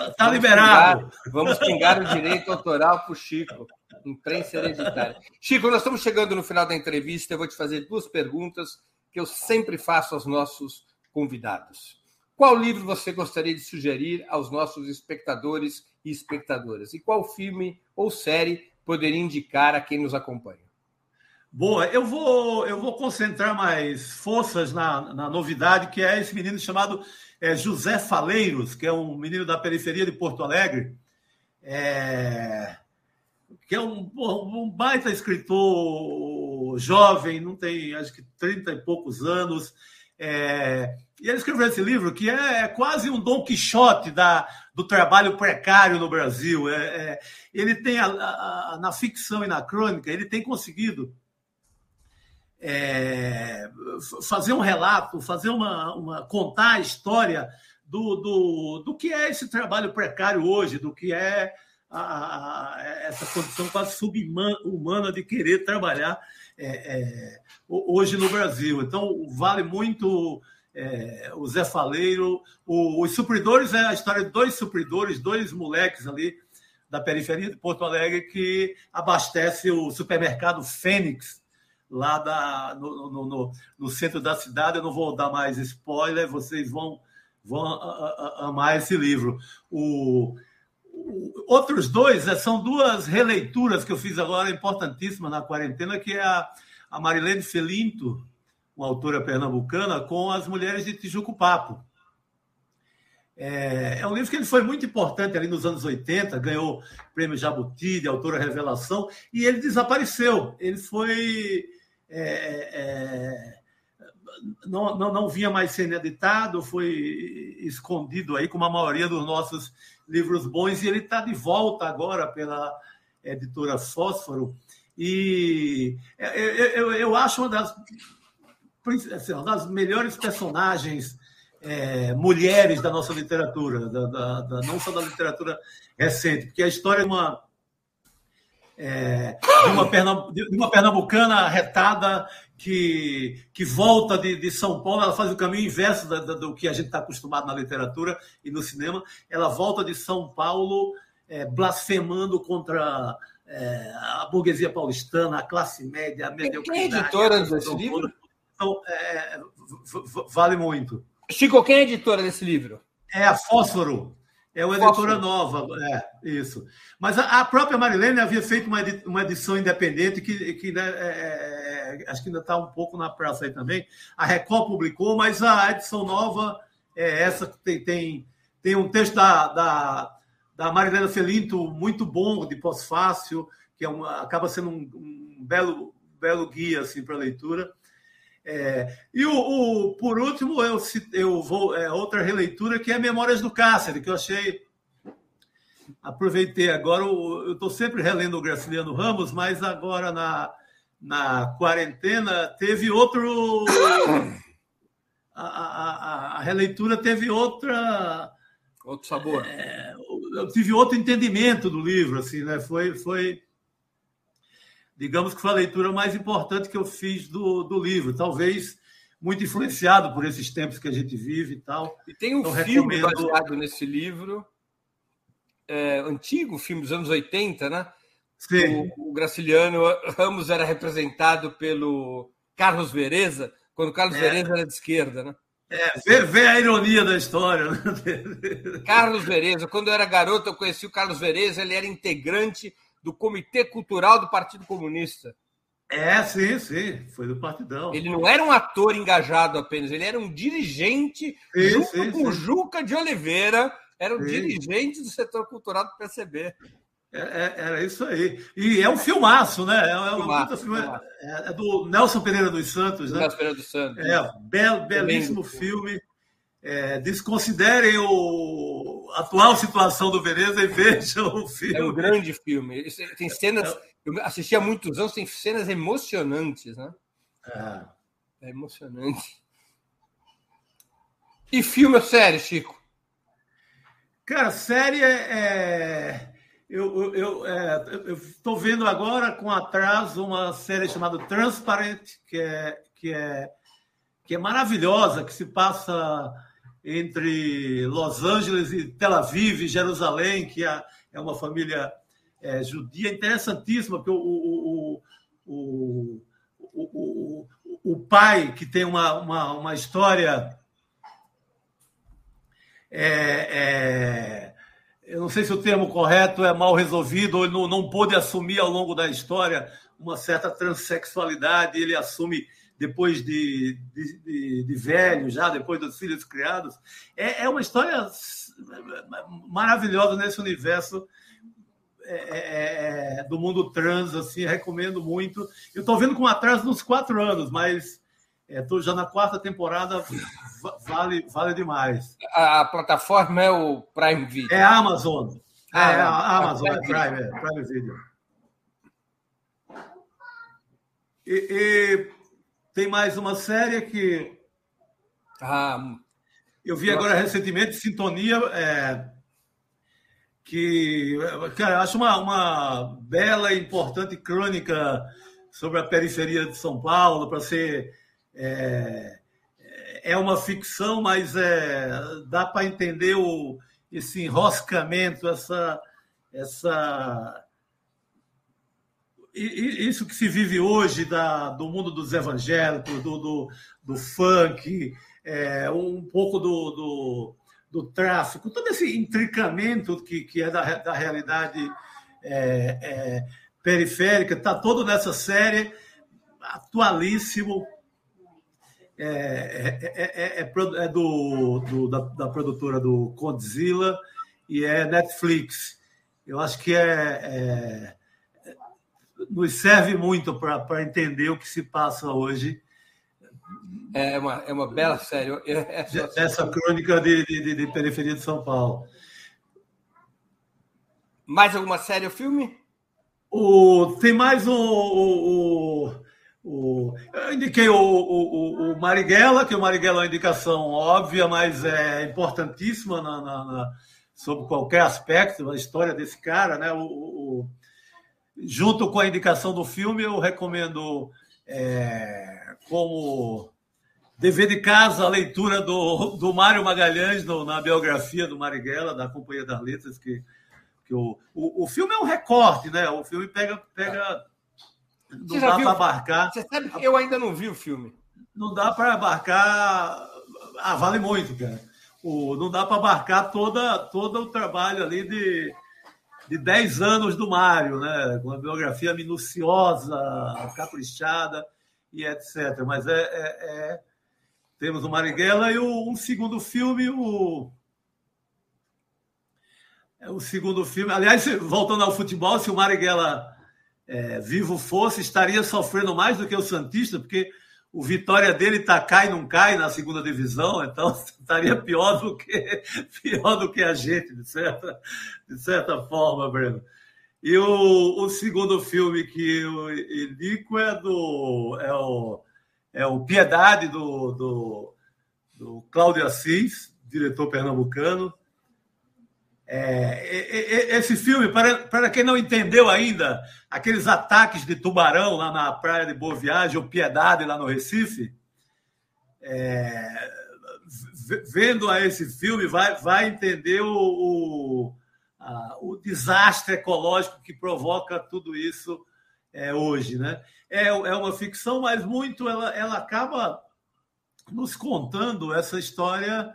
está liberado. Pingar, vamos pingar o direito autoral para o Chico. Imprensa hereditária. Chico, nós estamos chegando no final da entrevista. Eu vou te fazer duas perguntas que eu sempre faço aos nossos convidados. Qual livro você gostaria de sugerir aos nossos espectadores e espectadoras? E qual filme ou série poderia indicar a quem nos acompanha? Boa, eu vou, eu vou concentrar mais forças na, na novidade, que é esse menino chamado é, José Faleiros, que é um menino da periferia de Porto Alegre, é, que é um, um baita escritor jovem, não tem acho que 30 e poucos anos. É, e ele escreveu esse livro que é, é quase um Dom Quixote da, do trabalho precário no Brasil. É, é ele tem, a, a, na ficção e na crônica, ele tem conseguido é, fazer um relato, fazer uma, uma contar a história do, do, do que é esse trabalho precário hoje, do que é a, a, essa condição quase subhumana de querer trabalhar é, é, hoje no Brasil. Então, vale muito é, o Zé Faleiro. O, os supridores é a história de dois supridores, dois moleques ali da periferia de Porto Alegre que abastece o supermercado Fênix lá da, no, no, no, no, centro da cidade. Eu não vou dar mais spoiler, vocês vão, vão amar esse livro. O, outros dois é, são duas releituras que eu fiz agora importantíssimas na quarentena, que é a, a Marilene Felinto, uma autora pernambucana, com As Mulheres de Tijuco Papo. É, é, um livro que ele foi muito importante ali nos anos 80, ganhou prêmio Jabuti de autora revelação, e ele desapareceu. Ele foi é, é, não, não, não vinha mais sendo editado, foi escondido aí, como a maioria dos nossos livros bons, e ele está de volta agora pela editora Fósforo. E eu, eu, eu acho uma das, assim, uma das melhores personagens é, mulheres da nossa literatura, da, da, da, não só da literatura recente, porque a história é uma é, de, uma de, uma pernambucana retada que, que volta de, de São Paulo, ela faz o caminho inverso da, da, do que a gente está acostumado na literatura e no cinema. Ela volta de São Paulo é, blasfemando contra é, a burguesia paulistana, a classe média, a mediocridade. Quem é editora desse livro? Então, é, vale muito. Chico, quem é editora desse livro? É a Fósforo. É uma editora nova, é, isso. Mas a, a, própria Marilene havia feito uma, edi, uma edição independente que, que né, é, é, acho que ainda está um pouco na praça aí também. A Record publicou, mas a edição nova é essa que tem, tem, tem um texto da, da, da Marilena Felinto muito bom, de pós-fácil, que é uma, acaba sendo um, um belo, belo guia assim, para a leitura. É, e o, o, por último, eu, eu vou. É, outra releitura que é Memórias do Cárcere, que eu achei. Aproveitei agora, eu estou sempre relendo o Graciliano Ramos, mas agora na, na quarentena teve outro. A, a, a, a releitura teve outra Outro sabor. É, eu tive outro entendimento do livro, assim, né? Foi, foi, digamos que foi a leitura mais importante que eu fiz do, do livro. Talvez muito influenciado por esses tempos que a gente vive e tal. E tem um então, filme recomendo... baseado nesse livro, é, antigo, filme dos anos 80, né? Sim. O, o Graciliano Ramos era representado pelo Carlos Vereza, quando o Carlos é. Vereza era de esquerda, né? É, vê, vê, a ironia da história. Né? Carlos Vereza, quando eu era garoto, eu conheci o Carlos Vereza, ele era integrante do Comitê Cultural do Partido Comunista. É, sim, sim, foi do Partidão. Ele não era um ator engajado apenas, ele era um dirigente, sim, junto sim, com sim. Juca de Oliveira, era um dirigente do setor cultural do PCB. É, é, era isso aí. E é um filmaço, né? É, é filmaço, filme, é, é, do Nelson Pereira dos Santos, né? Nelson Pereira dos Santos. É, bel, belíssimo filme. É, desconsiderem o, a atual situação do Veneza e vejam o filme. É um grande filme. Tem cenas. Eu assisti há muitos anos, tem cenas emocionantes, né? É, é emocionante. E filme ou série, Chico? Cara, série é eu estou é, vendo agora com atraso uma série chamada Transparent, que é, que é, que é maravilhosa, que se passa entre Los Angeles e Tel Aviv, Jerusalém, que é, é uma família é, judia interessantíssima, porque o, o, o, o, o, pai, que tem uma, uma, uma história. É, é, eu não sei se o termo correto é mal resolvido, ou ele não, não pôde assumir ao longo da história uma certa transexualidade, ele assume depois de, de, de, de velho, já depois dos filhos criados. É, é uma história maravilhosa nesse universo é, é, é do mundo trans, assim, recomendo muito. Eu estou vendo com atraso nos quatro anos, mas Estou é, já na quarta temporada, vale, vale demais. A, plataforma é o Prime Video? É a Amazon. Ah, é a Amazon, é Prime, é Prime Video. E, e, tem mais uma série que. Ah, eu vi agora recentemente, Sintonia, é, que, cara, acho uma, uma bela e importante crônica sobre a periferia de São Paulo, para ser é, é uma ficção, mas é, dá para entender o, esse enroscamento, essa, essa isso que se vive hoje da, do mundo dos evangélicos, do, do, do funk, é, um pouco do, do, do, tráfico, todo esse intricamento que, que é da, da realidade é, é, periférica, está todo nessa série, atualíssimo, é, é, é, é, do, do da, da, produtora do Godzilla e é Netflix. Eu acho que é, nos serve muito para entender o que se passa hoje. É uma, é uma bela série. Essa crônica de, de, de, periferia de São Paulo. Mais alguma série ou filme? O, tem mais o, o, o, eu indiquei o, o, o, Marighella, que o Marighella é uma indicação óbvia, mas é importantíssima na, na, na, sobre qualquer aspecto da história desse cara. Né? O, junto com a indicação do filme, eu recomendo é, como dever de casa a leitura do, do Mário Magalhães no, na biografia do Marighella, da Companhia das Letras, que, que o, o, o filme é um recorte, né? o filme pega. pega não Você dá para abarcar. Você sabe que eu ainda não vi o filme. Não dá para abarcar. Ah, vale muito, cara. O, não dá para abarcar toda, todo o trabalho ali de, de 10 anos do Mário, né? Com uma biografia minuciosa, caprichada e etc. Mas é, é, é... temos o Marighella e o, um segundo filme, o é o segundo filme. Aliás, voltando ao futebol, se o Marighella é, vivo fosse, estaria sofrendo mais do que o Santista, porque o Vitória dele tá cai não cai na segunda divisão, então estaria pior do que pior do que a gente, de certa, de certa forma, Breno. E o, o segundo filme que eu indico é do é o, é o Piedade do, do, do Cláudio Assis, diretor pernambucano. É, esse filme, para, para quem não entendeu ainda, aqueles ataques de tubarão lá na praia de Boa Viagem, ou Piedade lá no Recife, é, vendo a esse filme, vai, vai entender o, o, a, o desastre ecológico que provoca tudo isso é, hoje. Né? É, é uma ficção, mas muito ela, ela acaba nos contando essa história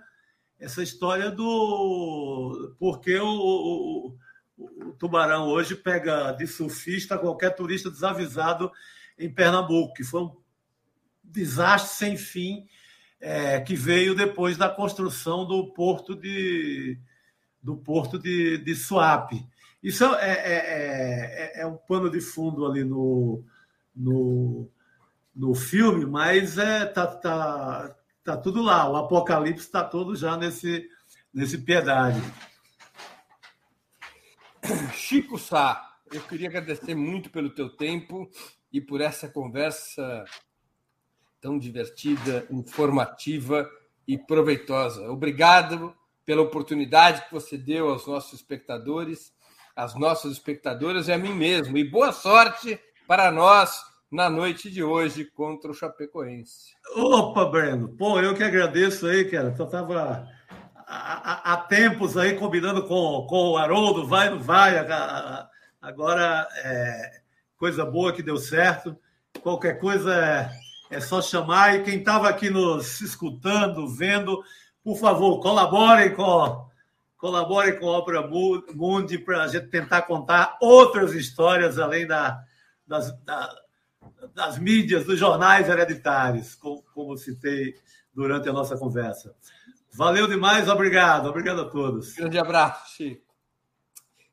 essa história do porque o, o, o, tubarão hoje pega de surfista qualquer turista desavisado em Pernambuco, que foi um desastre sem fim é, que veio depois da construção do porto de do porto de, de Suape. Isso é, é, é, é um pano de fundo ali no, no, no filme, mas é, tá, tá, tá tudo lá. O apocalipse está todo já nesse, nesse piedade. Chico Sá, eu queria agradecer muito pelo teu tempo e por essa conversa tão divertida, informativa e proveitosa. Obrigado pela oportunidade que você deu aos nossos espectadores, às nossas espectadoras e a mim mesmo. E boa sorte para nós na noite de hoje contra o Chapecoense. Opa, Breno. Pô, eu que agradeço aí, cara. Estava há, há, tempos aí combinando com, com o Haroldo, vai, não vai. Agora, é, coisa boa que deu certo. Qualquer coisa é é só chamar. E quem estava aqui nos escutando, vendo, por favor, colaborem com, colaborem com a Obra Mundi para a gente tentar contar outras histórias além da, das, da, das mídias, dos jornais hereditários, como, como citei durante a nossa conversa. Valeu demais, obrigado. Obrigado a todos. Grande abraço, Chico.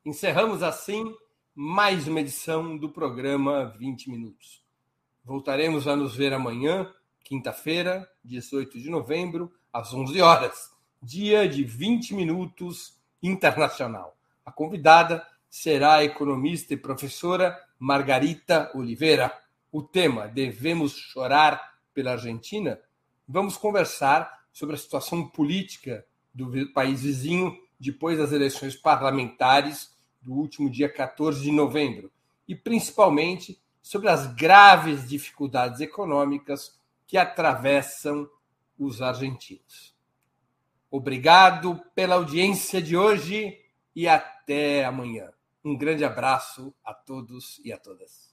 Encerramos assim mais uma edição do programa 20 Minutos. Voltaremos a nos ver amanhã, quinta-feira, 18 de novembro, às 11 horas, dia de 20 minutos internacional. A convidada será a economista e professora Margarita Oliveira. O tema: Devemos chorar pela Argentina? Vamos conversar sobre a situação política do país vizinho depois das eleições parlamentares do último dia 14 de novembro e principalmente sobre as graves dificuldades econômicas que atravessam os argentinos. Obrigado pela audiência de hoje e até amanhã. Um grande abraço a todos e a todas.